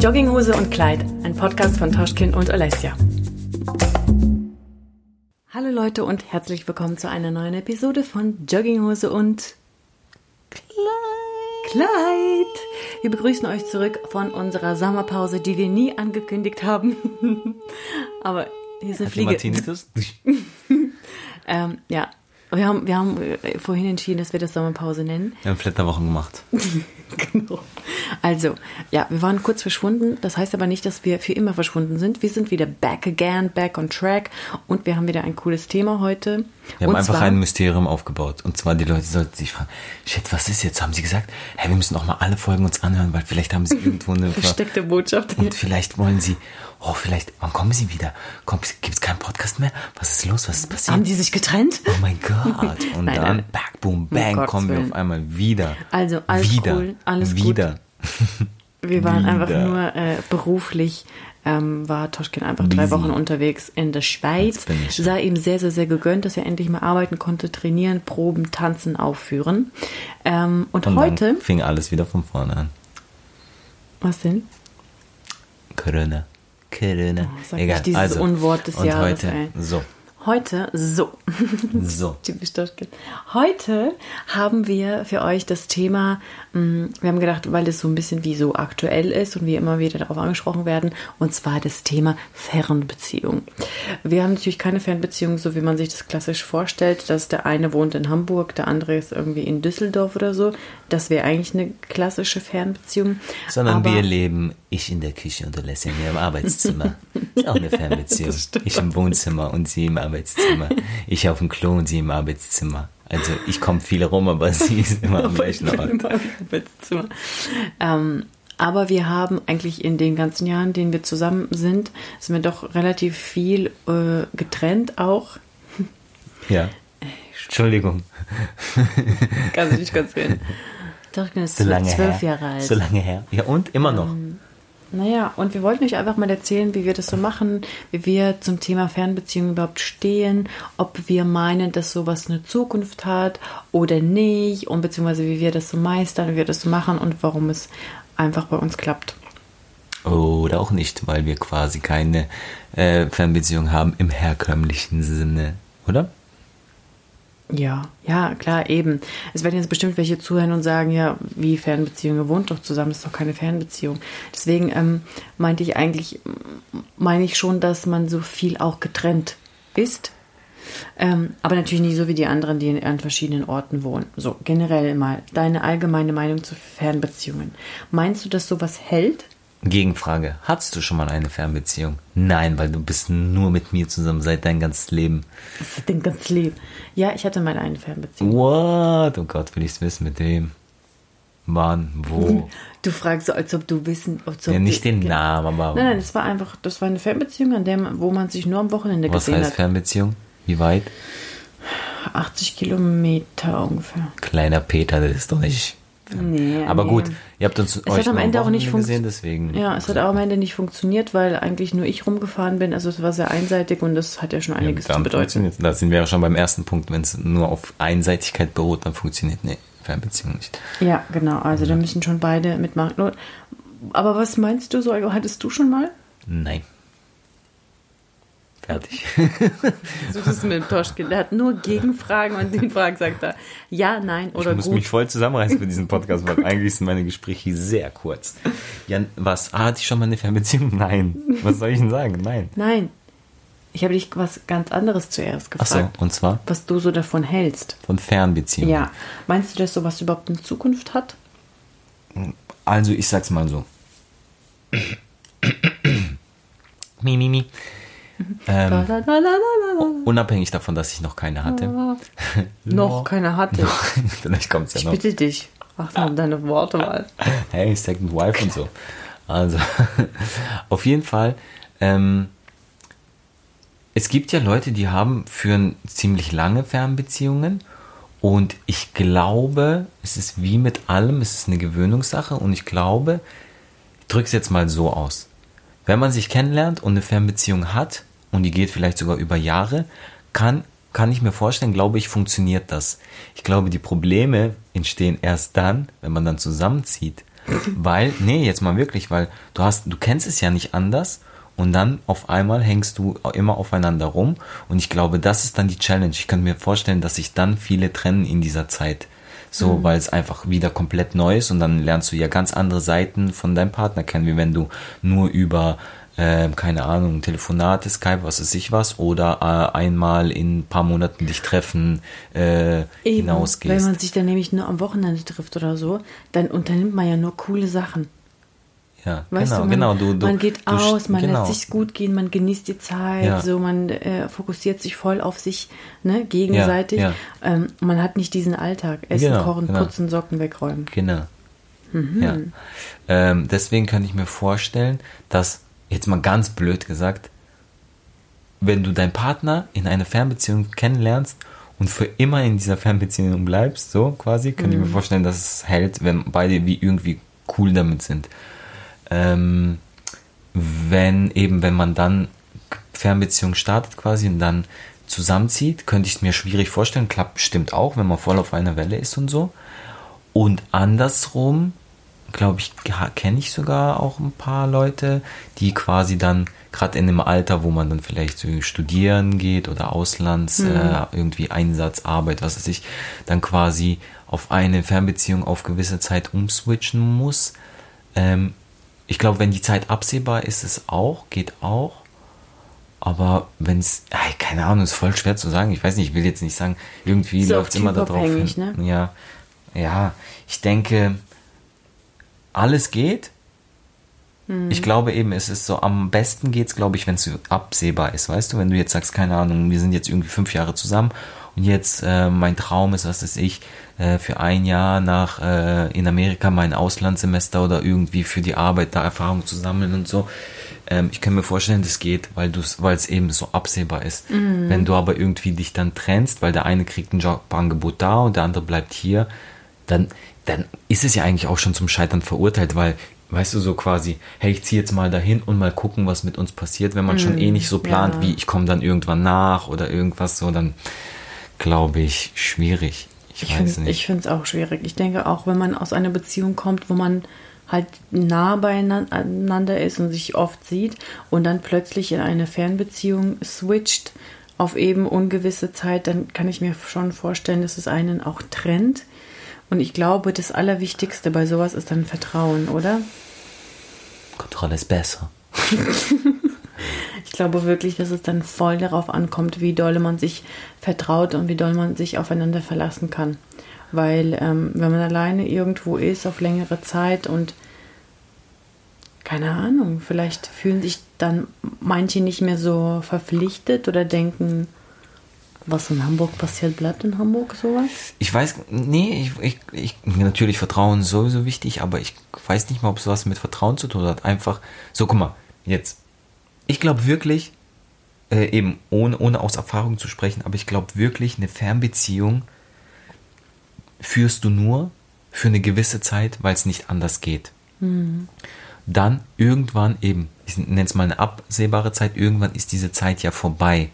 Jogginghose und Kleid, ein Podcast von Toschkin und Alessia. Hallo Leute und herzlich willkommen zu einer neuen Episode von Jogginghose und Kleid. Kleid. Wir begrüßen euch zurück von unserer Sommerpause, die wir nie angekündigt haben. Aber hier ist eine Fliege. ähm, ja, wir haben, wir haben äh, vorhin entschieden, dass wir das Sommerpause nennen. Wir haben Flitterwochen gemacht. genau. Also, ja, wir waren kurz verschwunden. Das heißt aber nicht, dass wir für immer verschwunden sind. Wir sind wieder back again, back on track. Und wir haben wieder ein cooles Thema heute. Wir haben und einfach zwar, ein Mysterium aufgebaut. Und zwar, die Leute sollten sich fragen, shit, was ist jetzt? Haben sie gesagt, hey, wir müssen auch mal alle Folgen uns anhören, weil vielleicht haben sie irgendwo eine... Versteckte Botschaft. Und vielleicht wollen sie, oh, vielleicht, wann kommen sie wieder? Gibt es keinen Podcast mehr? Was ist los? Was ist passiert? Haben die sich getrennt? Oh mein Gott. Und Nein, dann, back, boom, Um bang, Gottes kommen wir Willen. auf einmal wieder. Also, alles wieder, cool, alles gut. wieder. Wir waren einfach Wieder. nur äh, beruflich, ähm, war Toschkin einfach drei Busy. Wochen unterwegs in der Schweiz. Sei ihm sehr, sehr, sehr gegönnt, dass er endlich mal arbeiten konnte, trainieren, proben, tanzen, aufführen. Ähm, und, Und heute, fing alles wieder von vorne an. was denn? Corona. Corona. Oh, sag Egal. nicht dieses also, Unwort des und Jahres, heute, ey. so, Heute, so. so. Typisch Toschkin. Heute haben wir für euch das Thema, mh, wir haben gedacht, weil es so ein bisschen wie so aktuell ist und wir immer wieder darauf angesprochen werden, und zwar das Thema Fernbeziehung. Wir haben natürlich keine Fernbeziehung, so wie man sich das klassisch vorstellt, dass der eine wohnt in Hamburg, der andere ist irgendwie in Düsseldorf oder so. Das wäre eigentlich eine klassische Fernbeziehung. Sondern Aber- wir leben, ich in der Küche und Alessia mir im Arbeitszimmer. Ist auch eine Fernbeziehung. Das. Ich im Wohnzimmer und sie im Arbeitszimmer. Ich auf dem Klo und sie im Arbeitszimmer. Also ich komme viel rum, aber sie ist immer am gleichen bin Ort. in meinem Arbeitszimmer. Ähm, aber wir haben eigentlich in den ganzen Jahren, in denen wir zusammen sind, sind wir doch relativ viel äh, getrennt auch. Ja. Entschuldigung. Kannst du nicht ganz reden. Doch, ich bin jetzt So lange zwölf her. Jahre alt. So lange her. Ja, und immer noch. Naja, und wir wollten euch einfach mal erzählen, wie wir das so machen, wie wir zum Thema Fernbeziehung überhaupt stehen, ob wir meinen, dass sowas eine Zukunft hat oder nicht, und beziehungsweise wie wir das so meistern, wie wir das so machen und warum es einfach bei uns klappt. Oder auch nicht, weil wir quasi keine äh, Fernbeziehung haben im herkömmlichen Sinne. Oder? Ja, ja, klar, eben. Es werden jetzt bestimmt welche zuhören und sagen, ja, wie Fernbeziehung, ihr wohnt doch zusammen, das ist doch keine Fernbeziehung. Deswegen ähm, meinte ich eigentlich, meine ich schon, dass man so viel auch getrennt ist. Ähm, aber natürlich nicht so wie die anderen, die an verschiedenen Orten wohnen. So, generell mal deine allgemeine Meinung zu Fernbeziehungen. Meinst du, dass sowas hält? Gegenfrage. Hattest du schon mal eine Fernbeziehung? Nein, weil du bist nur mit mir zusammen seit dein ganzes Leben. Das ist den ganz lieb. Ja, ich hatte mal eine Fernbeziehung. What? Oh Gott, will ich's wissen mit wem? Wann? Wo? Du fragst so, als ob du wissen, als ob ja, nicht den Namen, aber Nein, nein, das war einfach, das war eine Fernbeziehung, an der, wo man sich nur am Wochenende was gesehen heißt hat. Fernbeziehung? Wie weit? 80 Kilometer ungefähr. Kleiner Peter, das ist doch nicht. Nee, aber nee. gut, ihr habt uns Es euch hat am Ende auch nicht gesehen, deswegen. Ja, es hat auch am Ende nicht funktioniert, weil eigentlich nur ich rumgefahren bin. Also es war sehr einseitig und das hat ja schon einiges zu dann bedeuten. Da sind wir ja schon beim ersten Punkt. Wenn es nur auf Einseitigkeit beruht, dann funktioniert nee, Fernbeziehung nicht. Ja, genau. Also da müssen schon beide mitmachen. Aber was meinst du so? Hattest du schon mal? Nein. Fertig. So ist es mit dem Toschkin. Der hat nur Gegenfragen und den Fragen sagt er ja, nein oder ich muss gut. mich voll zusammenreißen für diesen Podcast, weil eigentlich sind meine Gespräche sehr kurz. Jan, was? Ah, hatte ich schon mal eine Fernbeziehung? Nein. Was soll ich denn sagen? Nein. Nein. Ich habe dich was ganz anderes zuerst Ach gefragt. so, und zwar Was du so davon hältst. von Fernbeziehungen. Ja. Meinst du, dass sowas überhaupt eine Zukunft hat? Also, ich sag's mal so. mi, mi, mi. Ähm, la, la, la. unabhängig davon, dass ich noch keine hatte. Noch keine hatte. Vielleicht kommt's ja Ich noch. bitte dich. Achte auf deine Worte mal. Hey, Second Wife und so. Also, auf jeden Fall, ähm, es gibt ja Leute, die haben führen ziemlich lange Fernbeziehungen und ich glaube, es ist wie mit allem, es ist eine Gewöhnungssache und ich glaube, ich drücke es jetzt mal so aus. Wenn man sich kennenlernt und eine Fernbeziehung hat und die geht vielleicht sogar über Jahre, kann, kann ich mir vorstellen, glaube ich, funktioniert das. Ich glaube, die Probleme entstehen erst dann, wenn man dann zusammenzieht Weil, nee, jetzt mal wirklich, weil du hast, du kennst es ja nicht anders und dann auf einmal hängst du immer aufeinander rum und ich glaube, das ist dann die Challenge. Ich könnte mir vorstellen, dass sich dann viele trennen in dieser Zeit. So, mhm. weil es einfach wieder komplett neu ist und dann lernst du ja ganz andere Seiten von deinem Partner kennen, wie wenn du nur über äh, keine Ahnung, Telefonate, Skype, was weiß ich was, oder äh, einmal in ein paar Monaten dich treffen, äh, Eben, hinausgehst. Wenn man sich dann nämlich nur am Wochenende trifft oder so, dann unternimmt man ja nur coole Sachen. Ja, weißt genau, du, man, genau. Du, du, man geht du, aus, man genau. lässt sich gut gehen, man genießt die Zeit, Ja. so man äh, fokussiert sich voll auf sich, ne, gegenseitig. Ja, Ähm, man hat nicht diesen Alltag. Essen, Genau, kochen, genau. putzen, Socken wegräumen. Genau. Mhm. Ja. Ähm, deswegen könnte ich mir vorstellen, dass, jetzt mal ganz blöd gesagt, wenn du deinen Partner in einer Fernbeziehung kennenlernst und für immer in dieser Fernbeziehung bleibst, so quasi, könnte ich mir vorstellen, dass es hält, wenn beide wie irgendwie cool damit sind. Ähm, wenn eben, wenn man dann Fernbeziehung startet quasi und dann zusammenzieht, könnte ich es mir schwierig vorstellen. Klappt bestimmt auch, wenn man voll auf einer Welle ist und so. Und andersrum, glaube ich, kenne ich sogar auch ein paar Leute, die quasi dann gerade in dem Alter, wo man dann vielleicht so studieren geht oder Auslands äh, irgendwie Einsatz, Arbeit, was weiß ich, dann quasi auf eine Fernbeziehung auf gewisse Zeit umswitchen muss. Ähm, ich glaube, wenn die Zeit absehbar ist, ist es auch, geht auch. Aber wenn es, keine Ahnung, ist voll schwer zu sagen. Ich weiß nicht, ich will jetzt nicht sagen, irgendwie läuft es immer darauf hin. ne? Ja, ja, ich denke, alles geht. Hm. Ich glaube eben, es ist so, am besten geht's, glaube ich, wenn es so absehbar ist, weißt du, wenn du jetzt sagst, keine Ahnung, wir sind jetzt irgendwie fünf Jahre zusammen und jetzt äh, mein Traum ist, was weiß ich, äh, für ein Jahr nach äh, in Amerika mein Auslandssemester oder irgendwie für die Arbeit da Erfahrung zu sammeln und so. Ähm, ich kann mir vorstellen, das geht, weil du weil es eben so absehbar ist. Wenn du aber irgendwie dich dann trennst, weil der eine kriegt ein Jobangebot da und der andere bleibt hier, dann, dann ist es ja eigentlich auch schon zum Scheitern verurteilt, weil, weißt du, so quasi, hey, ich ziehe jetzt mal dahin und mal gucken, was mit uns passiert, wenn man schon eh nicht so plant, ja. wie ich komme dann irgendwann nach oder irgendwas so, dann glaube ich, schwierig. Ich, Ich weiß finde nicht. ich finde es auch schwierig. Ich denke auch, wenn man aus einer Beziehung kommt, wo man halt nah beieinander ist und sich oft sieht und dann plötzlich in eine Fernbeziehung switcht auf eben ungewisse Zeit, dann kann ich mir schon vorstellen, dass es einen auch trennt. Und ich glaube, das Allerwichtigste bei sowas ist dann Vertrauen, oder? Kontrolle ist besser. Ich glaube wirklich, dass es dann voll darauf ankommt, wie doll man sich vertraut und wie doll man sich aufeinander verlassen kann. Weil ähm, wenn man alleine irgendwo ist auf längere Zeit und keine Ahnung, vielleicht fühlen sich dann manche nicht mehr so verpflichtet oder denken, was in Hamburg passiert, bleibt in Hamburg sowas. Ich weiß, nee, ich, ich, ich, natürlich Vertrauen ist sowieso wichtig, aber ich weiß nicht mal, ob es was mit Vertrauen zu tun hat. Einfach, so guck mal, jetzt. Ich glaube wirklich, äh, eben ohne, ohne aus Erfahrung zu sprechen, aber ich glaube wirklich, eine Fernbeziehung führst du nur für eine gewisse Zeit, weil es nicht anders geht. Dann irgendwann eben, ich nenne es mal eine absehbare Zeit, irgendwann ist diese Zeit ja vorbei.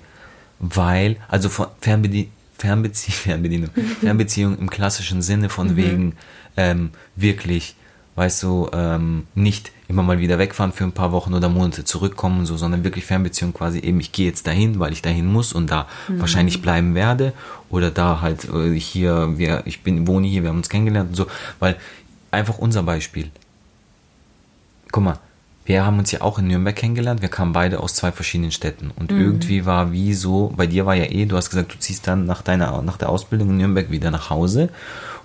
Weil, also von Fernbedie Fernbezie Fernbedienung, Fernbeziehung im klassischen Sinne von wegen ähm, wirklich, weißt du, ähm, nicht immer mal wieder wegfahren für ein paar Wochen oder Monate zurückkommen und so, sondern wirklich Fernbeziehung quasi eben, ich gehe jetzt dahin, weil ich dahin muss und da wahrscheinlich bleiben werde oder da halt äh, hier, wir, ich bin, wohne hier, wir haben uns kennengelernt und so, weil einfach unser Beispiel. Guck mal, wir haben uns ja auch in Nürnberg kennengelernt. Wir kamen beide aus zwei verschiedenen Städten. Und irgendwie war wie so, bei dir war ja eh, du hast gesagt, du ziehst dann nach deiner, nach der Ausbildung in Nürnberg wieder nach Hause.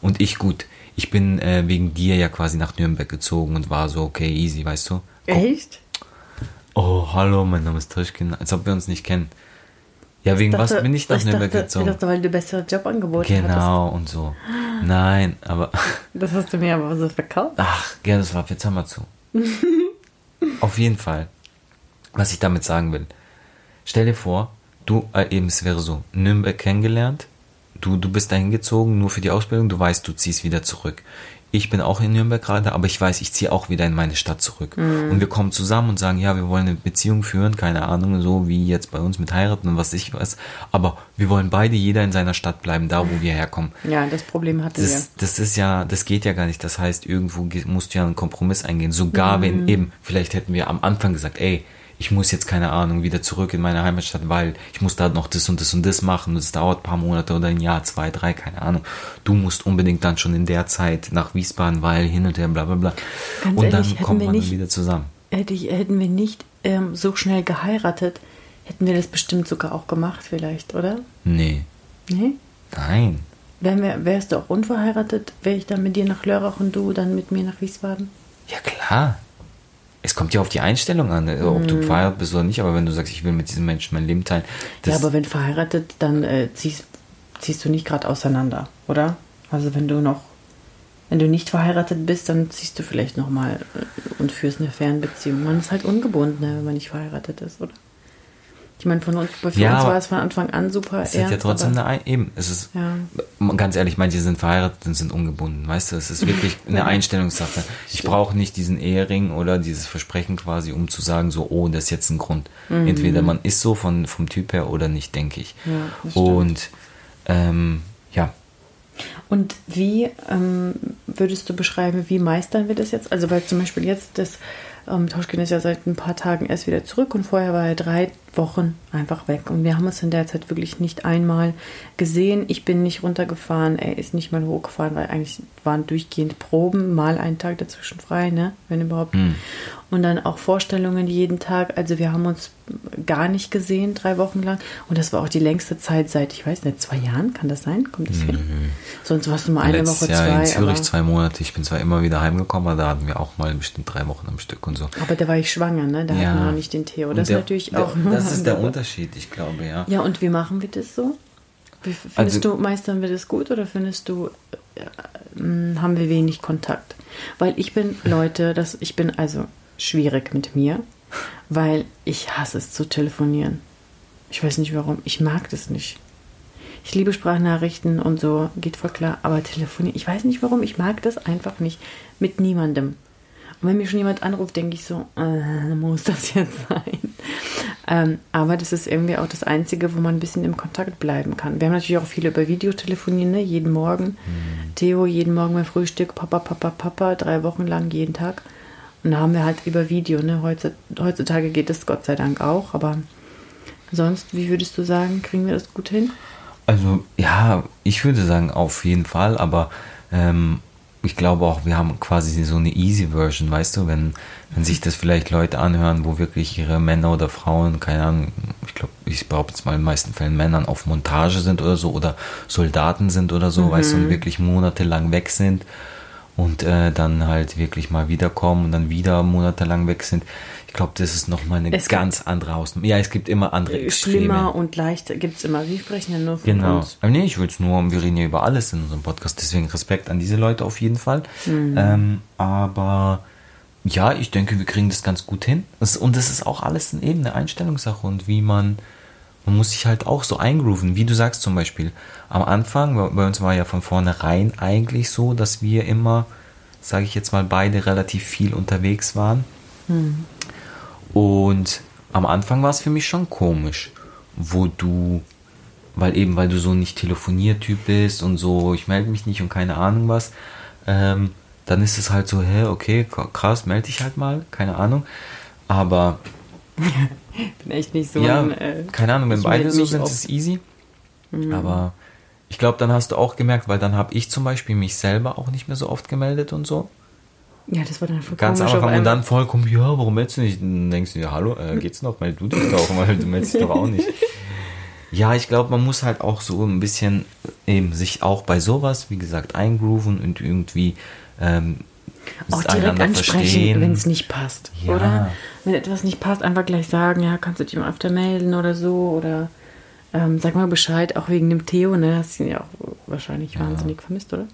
Und ich, gut, ich bin äh, wegen dir ja quasi nach Nürnberg gezogen und war so, okay, easy, weißt du? Echt? Oh, hallo, mein Name ist Trischkin, als ob wir uns nicht kennen. Ja, wegen was bin ich nach Nürnberg dachte, gezogen? Ich dachte, weil du bessere Jobangebote hattest. Genau, und so. Nein, aber, Das hast du mir aber so verkauft. ach, ja, das war, jetzt hör mal zu. Auf jeden Fall, was ich damit sagen will. Stell dir vor, du, äh, eben, es wäre so, Nürnberg kennengelernt, du, du bist dahin gezogen, nur für die Ausbildung, du weißt, du ziehst wieder zurück. Ich bin auch in Nürnberg gerade, aber ich weiß, ich ziehe auch wieder in meine Stadt zurück. Mhm. Und wir kommen zusammen und sagen, ja, wir wollen eine Beziehung führen, keine Ahnung, so wie jetzt bei uns mit heiraten und was ich weiß. Aber wir wollen beide jeder in seiner Stadt bleiben, da wo wir herkommen. Ja, das Problem hatten wir. Das, das ist ja, das geht ja gar nicht. Das heißt, irgendwo ge- musst du ja einen Kompromiss eingehen. Sogar Mhm. wenn eben, vielleicht hätten wir am Anfang gesagt, ey, ich muss jetzt keine Ahnung wieder zurück in meine Heimatstadt, weil ich muss da noch das und das und das machen. Das dauert ein paar Monate oder ein Jahr, zwei, drei, keine Ahnung. Du musst unbedingt dann schon in der Zeit nach Wiesbaden, weil hin und her, bla bla bla. Ganz und ehrlich, dann kommt wir man dann nicht- wieder zusammen. Hätte ich, hätten wir nicht ähm, so schnell geheiratet, hätten wir das bestimmt sogar auch gemacht, vielleicht, oder? Nee, Nee? nein. Wir, wärst du auch unverheiratet, wäre ich dann mit dir nach Lörrach und du dann mit mir nach Wiesbaden? Ja, klar. Es kommt ja auf die Einstellung an, ob Mhm. du verheiratet bist oder nicht, aber wenn du sagst, ich will mit diesem Menschen mein Leben teilen, ja, aber wenn verheiratet, dann äh, ziehst, ziehst du nicht gerade auseinander, oder? Also wenn du noch, wenn du nicht verheiratet bist, dann ziehst du vielleicht nochmal äh, und führst eine Fernbeziehung. Man ist halt ungebunden, ne, wenn man nicht verheiratet ist, oder? Ich meine, von uns, für Ja, uns war es von Anfang an super es ist ja trotzdem eine, Ein- eben, es ist, Ja. ganz ehrlich, manche sind verheiratet und sind ungebunden, weißt du, es ist wirklich eine Einstellungssache. Ich brauche nicht diesen Ehering oder dieses Versprechen quasi, um zu sagen, so, oh, das ist jetzt ein Grund. Entweder man ist so von, vom Typ her oder nicht, denke ich. Mhm. Ja, und, ähm, ja, Und wie ähm, würdest du beschreiben, wie meistern wir das jetzt? Also weil zum Beispiel jetzt das ähm, Tauschkin ist ja seit ein paar Tagen erst wieder zurück und vorher war er drei Wochen einfach weg. Und wir haben uns in der Zeit wirklich nicht einmal gesehen. Ich bin nicht runtergefahren, er ist nicht mal hochgefahren, weil eigentlich waren durchgehend Proben, mal einen Tag dazwischen frei, ne? Wenn überhaupt. Und dann auch Vorstellungen jeden Tag. Also wir haben uns gar nicht gesehen, drei Wochen lang. Und das war auch die längste Zeit seit, ich weiß nicht, zwei Jahren, kann das sein? Kommt das hin? Sonst warst du mal eine letztes Woche, Jahr zwei. in Zürich zwei Monate, ich bin zwar immer wieder heimgekommen, aber da hatten wir auch mal bestimmt drei Wochen am Stück und so. aber da war ich schwanger, ne? Da Ja. hatten wir noch nicht den Theo. Das der- ist natürlich der, auch. Das ist der Unterschied, ich glaube, ja. Ja, und wie machen wir das so? Wie, findest Also- du, meistern wir das gut oder findest du, äh, mh, haben wir wenig Kontakt? Weil ich bin, Leute, das, ich bin also schwierig mit mir, weil ich hasse es zu telefonieren. Ich weiß nicht warum. Ich mag das nicht. Ich liebe Sprachnachrichten und so, geht voll klar, aber telefonieren, ich weiß nicht warum, ich mag das einfach nicht mit niemandem. Und wenn mir schon jemand anruft, denke ich so, äh, muss das jetzt sein? Ähm, aber das ist irgendwie auch das Einzige, wo man ein bisschen im Kontakt bleiben kann. Wir haben natürlich auch viele über Videotelefonieren, ne? jeden Morgen. Theo, jeden Morgen beim Frühstück, Papa, Papa, Papa, drei Wochen lang jeden Tag. Und da haben wir halt über Video, ne? Heutzutage, heutzutage geht das Gott sei Dank auch, aber sonst, wie würdest du sagen, kriegen wir das gut hin? Also ja, ich würde sagen auf jeden Fall, aber ähm, ich glaube auch, wir haben quasi so eine easy Version, weißt du, wenn, wenn sich das vielleicht Leute anhören, wo wirklich ihre Männer oder Frauen, keine Ahnung, ich glaube, ich behaupte jetzt mal in den meisten Fällen Männern auf Montage sind oder so oder Soldaten sind oder so, weißt du, und wirklich monatelang weg sind und äh, dann halt wirklich mal wiederkommen und dann wieder monatelang weg sind. Ich glaube, das ist nochmal eine Es ganz andere Hausnummer. Ja, es gibt immer andere Extreme. Schlimmer und leichter gibt es immer. Wir sprechen ja nur von Genau. uns. Aber nee, ich will es nur, wir reden ja über alles in unserem Podcast, deswegen Respekt an diese Leute auf jeden Fall. Ähm, aber ja, ich denke, wir kriegen das ganz gut hin. Und das ist auch alles eben eine Einstellungssache und wie man, man muss sich halt auch so eingrooven, wie du sagst zum Beispiel. Am Anfang, bei uns war ja von vornherein eigentlich so, dass wir immer, sage ich jetzt mal, beide relativ viel unterwegs waren. Und am Anfang war es für mich schon komisch, wo du, weil eben, weil du so nicht Telefoniertyp bist und so, ich melde mich nicht und keine Ahnung was, ähm, dann ist es halt so, hä, okay, krass, melde dich halt mal, keine Ahnung. Aber bin echt nicht so ja, ein. Äh, keine Ahnung, wenn beide so sind, ist es easy. Aber ich glaube, dann hast du auch gemerkt, weil dann habe ich zum Beispiel mich selber auch nicht mehr so oft gemeldet und so. ja, das war dann voll Ganz am Anfang und dann vollkommen, ja, warum meldest du nicht? Dann denkst du dir, hallo, äh, geht's noch? Meld du dich doch, weil du meldest dich doch auch nicht. Ja, ich glaube, man muss halt auch so ein bisschen eben sich auch bei sowas, wie gesagt, eingrooven und irgendwie ähm, auch direkt ansprechen, wenn es nicht passt, Ja. oder? Wenn etwas nicht passt, einfach gleich sagen, ja, kannst du dich mal öfter melden oder so oder ähm, sag mal Bescheid, auch wegen dem Theo, ne? Hast ihn ja auch wahrscheinlich wahnsinnig vermisst, oder?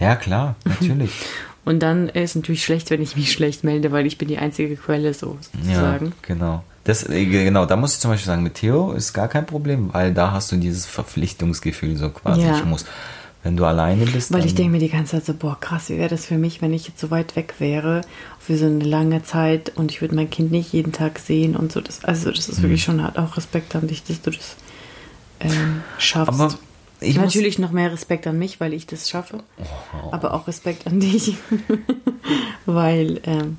Ja, klar, natürlich. Und dann ist es natürlich schlecht, wenn ich mich schlecht melde, weil ich bin die einzige Quelle, so ja, sozusagen. genau. Das, äh, genau, da muss ich zum Beispiel sagen, mit Theo ist gar kein Problem, weil da hast du dieses Verpflichtungsgefühl so quasi. Ja. Ich muss Wenn du alleine bist. Weil ich denke mir die ganze Zeit so, boah, krass, wie wäre das für mich, wenn ich jetzt so weit weg wäre, für so eine lange Zeit und ich würde mein Kind nicht jeden Tag sehen und so. Das, also das ist mhm. wirklich schon hart. Auch Respekt an dich, dass du das ähm, schaffst. Aber ich Natürlich noch mehr Respekt an mich, weil ich das schaffe. Oh. Aber auch Respekt an dich, weil ähm,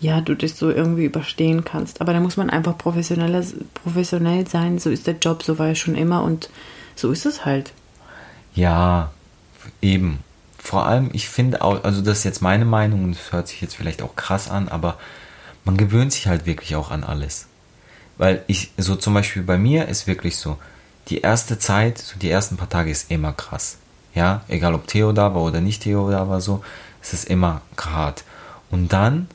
ja, du das so irgendwie überstehen kannst. Aber da muss man einfach professioneller, professionell sein. So ist der Job, so war er schon immer und so ist es halt. Ja, eben. Vor allem, ich finde auch, also das ist jetzt meine Meinung und das hört sich jetzt vielleicht auch krass an, aber man gewöhnt sich halt wirklich auch an alles. Weil ich, so zum Beispiel bei mir ist wirklich so, die erste Zeit, so die ersten paar Tage ist immer krass. Ja, egal ob Theo da war oder nicht Theo da war, so, es ist immer hart. Und dann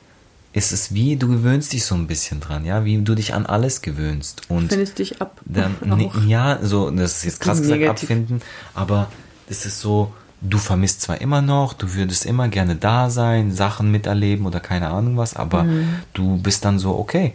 ist es wie, du gewöhnst dich so ein bisschen dran, ja, wie du dich an alles gewöhnst. Und Findest dich ab. Dann, ne, ja, so, das ist jetzt krass gesagt, abfinden, aber es ist so, du vermisst zwar immer noch, du würdest immer gerne da sein, Sachen miterleben oder keine Ahnung was, aber mhm. du bist dann so, okay,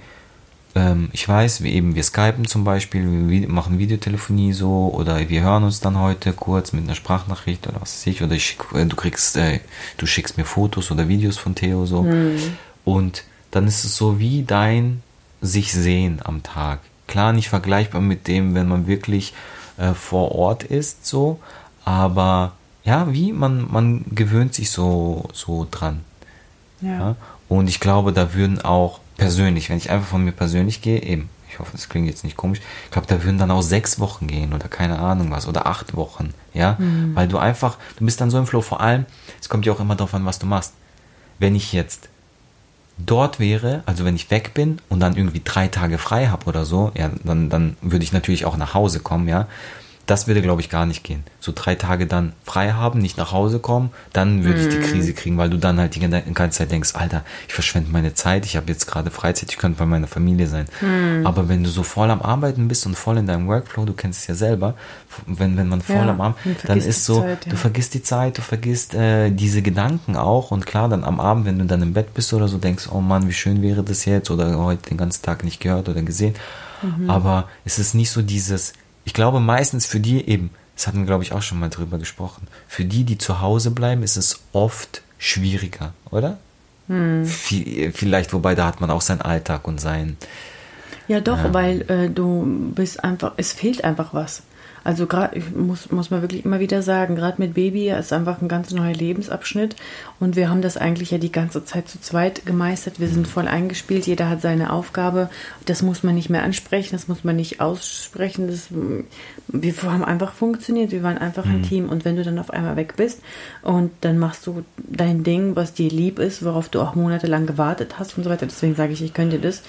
ähm, ich weiß, wir eben, wir skypen zum Beispiel, wir machen Videotelefonie so oder wir hören uns dann heute kurz mit einer Sprachnachricht oder was weiß ich, oder ich, äh, du kriegst, äh, du schickst mir Fotos oder Videos von Theo so mhm. Und dann ist es so wie dein sich sehen am Tag. Klar, nicht vergleichbar mit dem, wenn man wirklich äh, vor Ort ist, so, aber ja, wie man, man gewöhnt sich so, so dran. Ja. ja. Und ich glaube, da würden auch persönlich, wenn ich einfach von mir persönlich gehe, eben, ich hoffe, das klingt jetzt nicht komisch, ich glaube, da würden dann auch sechs Wochen gehen oder keine Ahnung was oder acht Wochen, ja, mhm. weil du einfach, du bist dann so im Flow, vor allem, es kommt ja auch immer darauf an, was du machst. Wenn ich jetzt dort wäre, also wenn ich weg bin und dann irgendwie drei Tage frei habe oder so, ja, dann, dann würde ich natürlich auch nach Hause kommen, ja, das würde, glaube ich, gar nicht gehen. So drei Tage dann frei haben, nicht nach Hause kommen, dann würde ich die mhm. Krise kriegen, weil du dann halt die ganze Zeit denkst, Alter, ich verschwende meine Zeit, ich habe jetzt gerade Freizeit, ich könnte bei meiner Familie sein. Mhm. Aber wenn du so voll am Arbeiten bist und voll in deinem Workflow, du kennst es ja selber, wenn, wenn man voll ja, am Arbeiten, dann ist so, Zeit, ja. du vergisst die Zeit, du vergisst äh, diese Gedanken auch und klar, dann am Abend, wenn du dann im Bett bist oder so, denkst, oh Mann, wie schön wäre das jetzt oder heute den ganzen Tag nicht gehört oder gesehen. Mhm. Aber es ist nicht so dieses, ich glaube meistens für die eben, das hatten wir glaube ich auch schon mal drüber gesprochen, für die, die zu Hause bleiben, ist es oft schwieriger, oder? Hm. Vielleicht, wobei da hat man auch seinen Alltag und sein. Ja, doch, ja. weil äh, du bist einfach, es fehlt einfach was. Also gerade, muss, muss man wirklich immer wieder sagen, gerade mit Baby ist einfach ein ganz neuer Lebensabschnitt und wir haben das eigentlich ja die ganze Zeit zu zweit gemeistert. Wir sind voll eingespielt, jeder hat seine Aufgabe. Das muss man nicht mehr ansprechen, das muss man nicht aussprechen. Das, wir haben einfach funktioniert, wir waren einfach ein mhm. Team und wenn du dann auf einmal weg bist und dann machst du dein Ding, was dir lieb ist, worauf du auch monatelang gewartet hast und so weiter, deswegen sage ich, ich könnte das.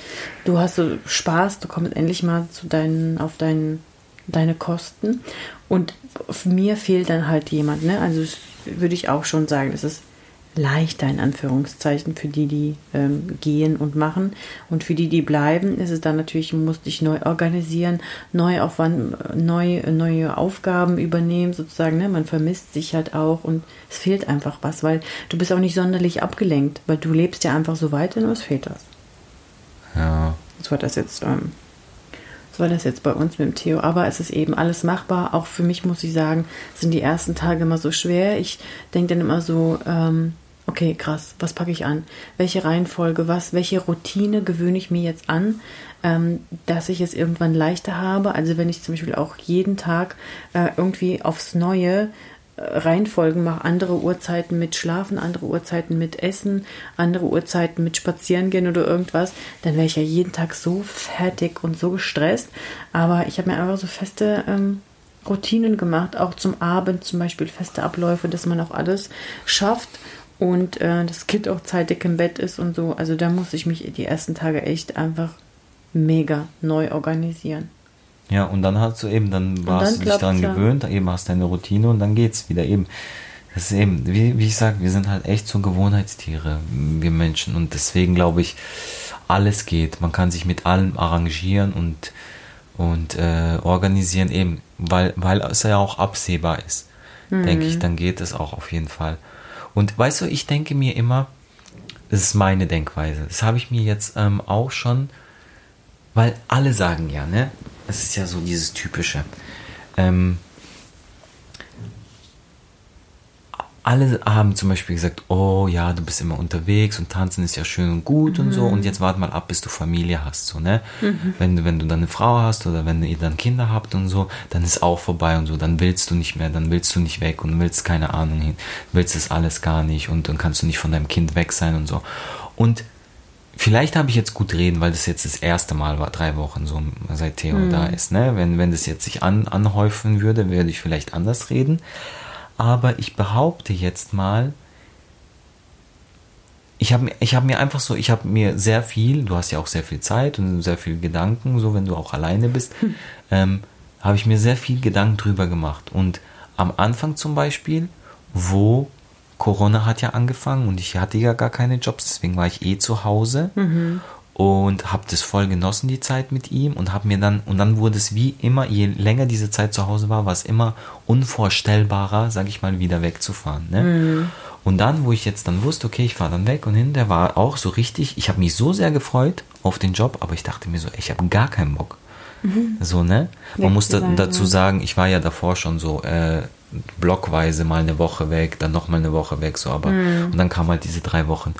Du hast so Spaß, du kommst endlich mal zu deinen, auf deinen deine Kosten. Und mir fehlt dann halt jemand. Ne? Also würde ich auch schon sagen, das ist leichter in Anführungszeichen für die, die ähm, gehen und machen. Und für die, die bleiben, ist es dann natürlich, muss dich neu organisieren, neu Aufwand, neu, neue Aufgaben übernehmen, sozusagen. Ne? Man vermisst sich halt auch und es fehlt einfach was, weil du bist auch nicht sonderlich abgelenkt, weil du lebst ja einfach so weiter und es fehlt was. Ja. So hat das jetzt ähm, war das jetzt bei uns mit dem Theo. Aber es ist eben alles machbar. Auch für mich muss ich sagen, sind die ersten Tage immer so schwer. Ich denke dann immer so, ähm, okay, krass, was packe ich an? Welche Reihenfolge, was, welche Routine gewöhne ich mir jetzt an, ähm, dass ich es irgendwann leichter habe? Also wenn ich zum Beispiel auch jeden Tag äh, irgendwie aufs Neue Reihenfolgen mache, andere Uhrzeiten mit Schlafen, andere Uhrzeiten mit Essen, andere Uhrzeiten mit Spazieren gehen oder irgendwas, dann wäre ich ja jeden Tag so fertig und so gestresst. Aber ich habe mir einfach so feste ähm, Routinen gemacht, auch zum Abend zum Beispiel feste Abläufe, dass man auch alles schafft und äh, das Kind auch zeitig im Bett ist und so. Also da muss ich mich die ersten Tage echt einfach mega neu organisieren. Ja, und dann hast du eben, dann warst du dich daran ja. gewöhnt, eben hast deine Routine und dann geht's wieder eben. Das ist eben, wie, wie ich sage, wir sind halt echt so Gewohnheitstiere, wir Menschen. Und deswegen glaube ich, alles geht. Man kann sich mit allem arrangieren und, und äh, organisieren, eben, weil, weil es ja auch absehbar ist. Mhm. Denke ich, dann geht es auch auf jeden Fall. Und weißt du, ich denke mir immer, das ist meine Denkweise. Das habe ich mir jetzt ähm, auch schon, weil alle sagen ja, ne? Es ist ja so dieses typische. Ähm, alle haben zum Beispiel gesagt, oh ja, du bist immer unterwegs und tanzen ist ja schön und gut mhm. und so und jetzt warte mal ab, bis du Familie hast, so, ne? Mhm. Wenn, wenn du dann eine Frau hast oder wenn ihr dann Kinder habt und so, dann ist auch vorbei und so, dann willst du nicht mehr, dann willst du nicht weg und willst keine Ahnung hin, willst es alles gar nicht und dann kannst du nicht von deinem Kind weg sein und so. Und vielleicht habe ich jetzt gut reden, weil das jetzt das erste Mal war, drei Wochen so, seit Theo mhm. da ist, ne? Wenn, wenn das jetzt sich an, anhäufen würde, würde ich vielleicht anders reden. Aber ich behaupte jetzt mal, ich habe ich hab mir einfach so, ich habe mir sehr viel, du hast ja auch sehr viel Zeit und sehr viel Gedanken, so wenn du auch alleine bist, hm. ähm, habe ich mir sehr viel Gedanken drüber gemacht. Und am Anfang zum Beispiel, wo Corona hat ja angefangen und ich hatte ja gar keine Jobs, deswegen war ich eh zu Hause. Mhm und habe das voll genossen, die Zeit mit ihm und habe mir dann, und dann wurde es wie immer, je länger diese Zeit zu Hause war, war es immer unvorstellbarer, sag ich mal, wieder wegzufahren. Ne? Mhm. Und dann, wo ich jetzt dann wusste, okay, ich fahre dann weg und hin, der war auch so richtig, ich habe mich so sehr gefreut auf den Job, aber ich dachte mir so, ich habe gar keinen Bock. Mhm. So, ne? Man muss da, dazu sagen, ich war ja davor schon so, äh, blockweise mal eine Woche weg, dann nochmal eine Woche weg, so, aber, mhm. und dann kam halt diese drei Wochen.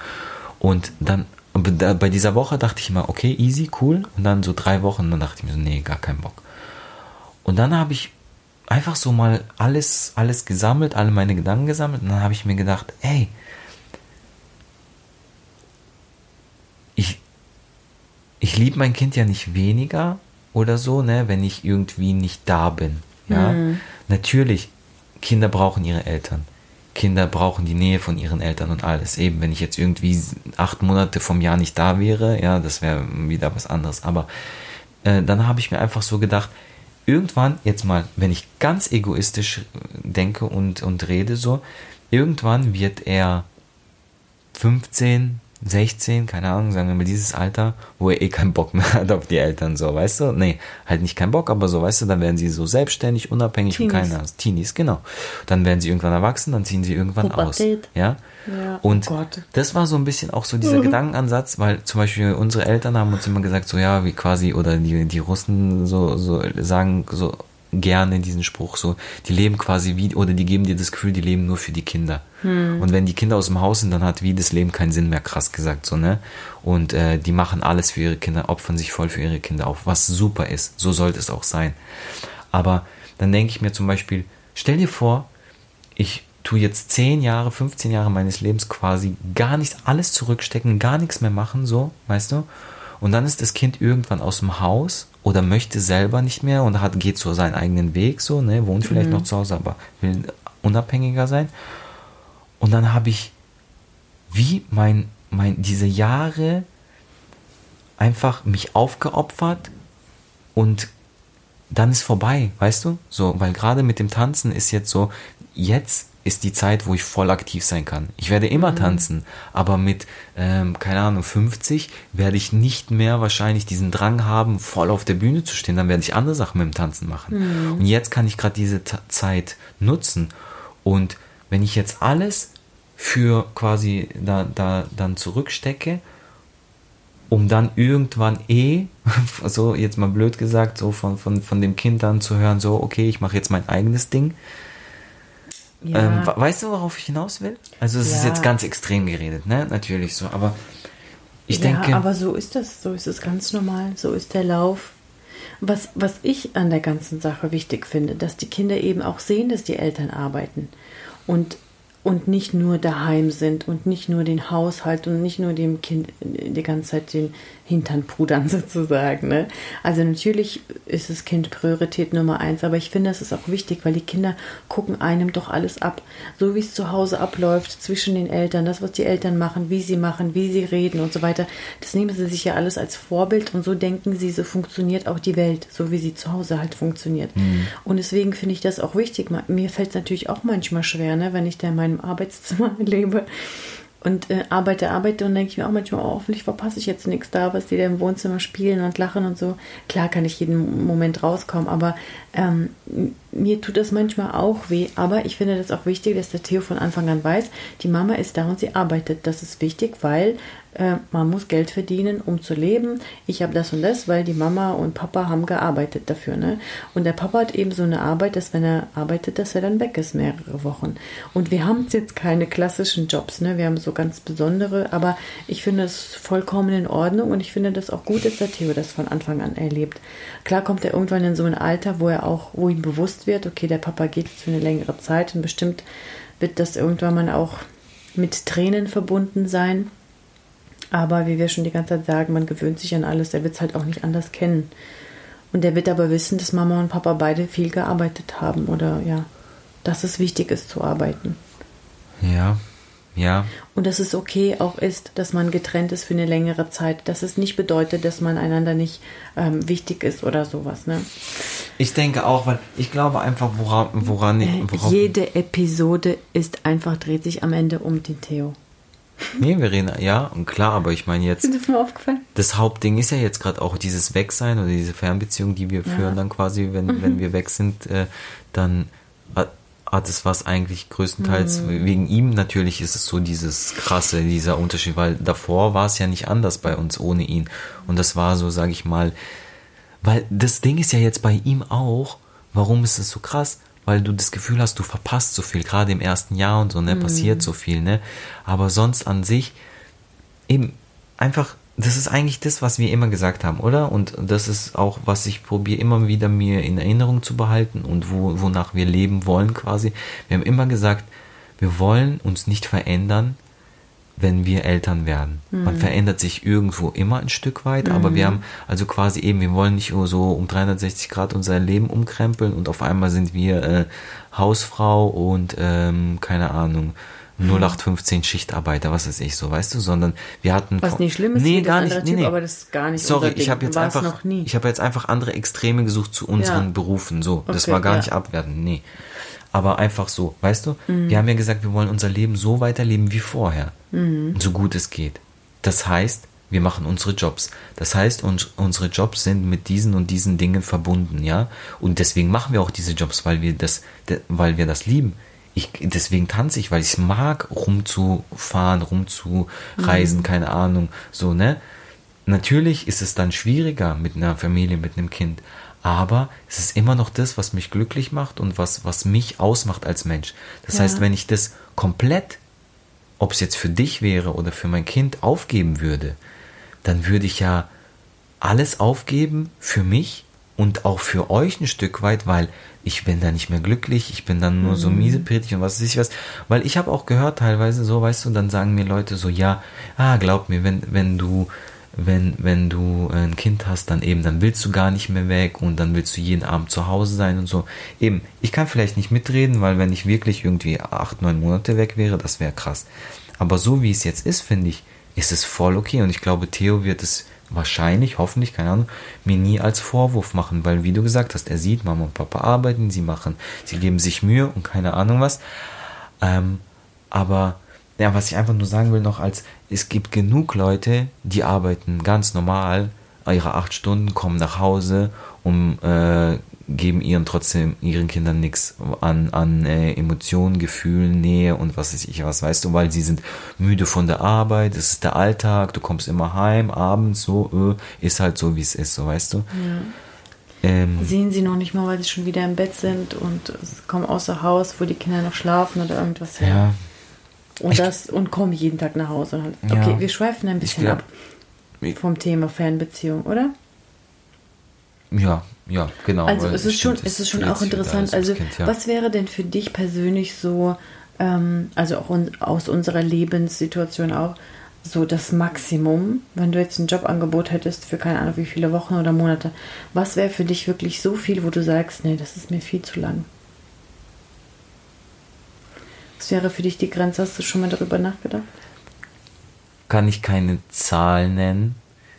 Und dann bei dieser Woche dachte ich immer, okay, easy, cool. Und dann so drei Wochen, dann dachte ich mir so, nee, gar keinen Bock. Und dann habe ich einfach so mal alles, alles gesammelt, alle meine Gedanken gesammelt. Und dann habe ich mir gedacht, hey, ich, ich liebe mein Kind ja nicht weniger oder so, ne, wenn ich irgendwie nicht da bin. Ja, mhm. natürlich, Kinder brauchen ihre Eltern. Kinder brauchen die Nähe von ihren Eltern und alles. Eben, wenn ich jetzt irgendwie acht Monate vom Jahr nicht da wäre, ja, das wäre wieder was anderes. Aber äh, dann habe ich mir einfach so gedacht, irgendwann, jetzt mal, wenn ich ganz egoistisch denke und, und rede so, irgendwann wird er 15, 16, keine Ahnung, sagen wir mal dieses Alter, wo er eh keinen Bock mehr hat auf die Eltern, so, weißt du? Nee, halt nicht keinen Bock, aber so, weißt du, dann werden sie so selbstständig, unabhängig Teenies. und keiner. Teenies, genau. Dann werden sie irgendwann erwachsen, dann ziehen sie irgendwann Pubertät. aus. Ja. ja. Und oh das war so ein bisschen auch so dieser mhm. Gedankenansatz, weil zum Beispiel unsere Eltern haben uns immer gesagt, so ja, wie quasi, oder die, die Russen so, so sagen, so, gerne diesen Spruch so, die leben quasi wie, oder die geben dir das Gefühl, die leben nur für die Kinder. Hm. Und wenn die Kinder aus dem Haus sind, dann hat wie das Leben keinen Sinn mehr, krass gesagt, so, ne? Und äh, die machen alles für ihre Kinder, opfern sich voll für ihre Kinder auf, was super ist. So sollte es auch sein. Aber dann denke ich mir zum Beispiel, stell dir vor, ich tue jetzt 10 Jahre, 15 Jahre meines Lebens quasi gar nichts, alles zurückstecken, gar nichts mehr machen, so, weißt du? Und dann ist das Kind irgendwann aus dem Haus oder möchte selber nicht mehr und hat, geht so seinen eigenen Weg, so, ne, wohnt vielleicht mhm. noch zu Hause, aber will unabhängiger sein. Und dann habe ich wie mein, mein, diese Jahre einfach mich aufgeopfert und dann ist vorbei, weißt du? So, weil gerade mit dem Tanzen ist jetzt so, jetzt ist die Zeit, wo ich voll aktiv sein kann. Ich werde immer mhm. tanzen, aber mit, ähm, keine Ahnung, 50 werde ich nicht mehr wahrscheinlich diesen Drang haben, voll auf der Bühne zu stehen. Dann werde ich andere Sachen mit dem Tanzen machen. Mhm. Und jetzt kann ich gerade diese Ta Zeit nutzen. Und wenn ich jetzt alles für quasi da, da dann zurückstecke, um dann irgendwann eh, so jetzt mal blöd gesagt, so von, von, von dem Kind dann zu hören, so, okay, ich mache jetzt mein eigenes Ding, ja. Ähm, weißt du, worauf ich hinaus will? Also es ja. ist jetzt ganz extrem geredet, ne? Natürlich so, aber ich ja, denke. Aber so ist das, so ist es ganz normal, so ist der Lauf. Was, was ich an der ganzen Sache wichtig finde, dass die Kinder eben auch sehen, dass die Eltern arbeiten. Und und nicht nur daheim sind und nicht nur den Haushalt und nicht nur dem Kind die ganze Zeit den Hintern pudern sozusagen. Ne? Also natürlich ist das Kind Priorität Nummer eins, aber ich finde, es ist auch wichtig, weil die Kinder gucken einem doch alles ab. So wie es zu Hause abläuft, zwischen den Eltern, das, was die Eltern machen, wie sie machen, wie sie reden und so weiter, das nehmen sie sich ja alles als Vorbild und so denken sie, so funktioniert auch die Welt, so wie sie zu Hause halt funktioniert. Mhm. Und deswegen finde ich das auch wichtig. Mir fällt es natürlich auch manchmal schwer, ne, wenn ich da in meinem Arbeitszimmer lebe und äh, arbeite, arbeite und denke ich mir auch manchmal, oh, hoffentlich verpasse ich jetzt nichts da, was die da im Wohnzimmer spielen und lachen und so. Klar kann ich jeden Moment rauskommen, aber ähm, mir tut das manchmal auch weh, aber ich finde das auch wichtig, dass der Theo von Anfang an weiß, die Mama ist da und sie arbeitet. Das ist wichtig, weil äh, man muss Geld verdienen, um zu leben. Ich habe das und das, weil die Mama und Papa haben gearbeitet dafür. Ne? Und der Papa hat eben so eine Arbeit, dass wenn er arbeitet, dass er dann weg ist mehrere Wochen. Und wir haben jetzt keine klassischen Jobs, ne? wir haben so ganz besondere, aber ich finde es vollkommen in Ordnung und ich finde das auch gut, dass der Theo das von Anfang an erlebt. Klar kommt er irgendwann in so ein Alter, wo er auch, wo ihm bewusst wird, okay, der Papa geht für eine längere Zeit und bestimmt wird das irgendwann mal auch mit Tränen verbunden sein. Aber wie wir schon die ganze Zeit sagen, man gewöhnt sich an alles. Er wird es halt auch nicht anders kennen. Und er wird aber wissen, dass Mama und Papa beide viel gearbeitet haben oder ja, dass es wichtig ist zu arbeiten. Ja, ja. Und dass es okay auch ist, dass man getrennt ist für eine längere Zeit. Dass es nicht bedeutet, dass man einander nicht ähm, wichtig ist oder sowas. Ne? Ich denke auch, weil ich glaube einfach, woran, woran, äh, worauf Jede Episode ist einfach, dreht sich am Ende um den Theo. Nee, wir reden, ja, und klar, aber ich meine jetzt. Sind das mir aufgefallen? Das Hauptding ist ja jetzt gerade auch dieses Wegsein oder diese Fernbeziehung, die wir ja. führen dann quasi, wenn, mhm. wenn wir weg sind, äh, dann hat es was eigentlich größtenteils mhm. wegen ihm natürlich ist es so dieses krasse, dieser Unterschied, weil davor war es ja nicht anders bei uns ohne ihn. Und das war so, sage ich mal, weil das Ding ist ja jetzt bei ihm auch, warum ist es so krass? weil du das Gefühl hast, du verpasst so viel, gerade im ersten Jahr und so, ne, mhm. passiert so viel, ne? Aber sonst an sich eben einfach, das ist eigentlich das, was wir immer gesagt haben, oder? Und das ist auch, was ich probiere immer wieder mir in Erinnerung zu behalten und wo, wonach wir leben wollen quasi. Wir haben immer gesagt, wir wollen uns nicht verändern, wenn wir Eltern werden. Mhm. Man verändert sich irgendwo immer ein Stück weit, mhm. aber wir haben also quasi eben, wir wollen nicht nur so um 360 Grad unser Leben umkrempeln und auf einmal sind wir äh, Hausfrau und ähm, keine Ahnung. 0815 Schichtarbeiter, was weiß ich so, weißt du, sondern wir hatten was nicht schlimm ist, nee, gar nicht, nee, nee. aber das ist gar nicht Sorry, ich habe jetzt einfach ich habe jetzt einfach andere Extreme gesucht zu unseren ja. Berufen, so, okay, das war gar ja. nicht abwerten, nee. Aber einfach so, weißt du, mhm. wir haben ja gesagt, wir wollen unser Leben so weiterleben wie vorher mhm. so gut es geht. Das heißt, wir machen unsere Jobs. Das heißt, uns, unsere Jobs sind mit diesen und diesen Dingen verbunden, ja. Und deswegen machen wir auch diese Jobs, weil wir das, weil wir das lieben. Ich, deswegen tanze ich, weil ich es mag, rumzufahren, rumzureisen, mhm. keine Ahnung, so, ne? Natürlich ist es dann schwieriger mit einer Familie, mit einem Kind, aber es ist immer noch das, was mich glücklich macht und was, was mich ausmacht als Mensch. Das ja. heißt, wenn ich das komplett ob es jetzt für dich wäre oder für mein Kind aufgeben würde, dann würde ich ja alles aufgeben für mich und auch für euch ein Stück weit, weil ich bin da nicht mehr glücklich, ich bin dann nur mhm. so miesepetig und was weiß ich was. Weil ich habe auch gehört teilweise so, weißt du, dann sagen mir Leute so, ja, ah, glaub mir, wenn, wenn du wenn, wenn du ein Kind hast, dann eben, dann willst du gar nicht mehr weg und dann willst du jeden Abend zu Hause sein und so. Eben, ich kann vielleicht nicht mitreden, weil wenn ich wirklich irgendwie acht, neun Monate weg wäre, das wäre krass. Aber so wie es jetzt ist, finde ich, ist es voll okay und ich glaube, Theo wird es wahrscheinlich, hoffentlich, keine Ahnung, mir nie als Vorwurf machen, weil wie du gesagt hast, er sieht, Mama und Papa arbeiten, sie machen, sie geben sich Mühe und keine Ahnung was. Ähm, aber ja, was ich einfach nur sagen will noch als, es gibt genug Leute, die arbeiten ganz normal, ihre acht Stunden, kommen nach Hause und äh, geben ihren trotzdem ihren Kindern nichts an, an äh, Emotionen, Gefühlen, Nähe und was weiß ich was, weißt du, weil sie sind müde von der Arbeit, es ist der Alltag, du kommst immer heim, abends, so, äh, ist halt so, wie es ist, so, weißt du. Ja. Ähm, Sehen sie noch nicht mal, weil sie schon wieder im Bett sind und kommen außer Haus, wo die Kinder noch schlafen oder irgendwas. Ja, ja und das und komme jeden Tag nach Hause. Okay, ja, wir schweifen ein bisschen glaub, ab vom Thema Fernbeziehung, oder? Ja, ja, genau. Also es ist schon, es ist schon auch interessant. Also kind, ja. was wäre denn für dich persönlich so, ähm, also auch un aus unserer Lebenssituation auch, so das Maximum, wenn du jetzt ein Jobangebot hättest für keine Ahnung wie viele Wochen oder Monate, was wäre für dich wirklich so viel, wo du sagst, nee, das ist mir viel zu lang? Was wäre für dich die Grenze? Hast du schon mal darüber nachgedacht? Kann ich keine Zahl nennen,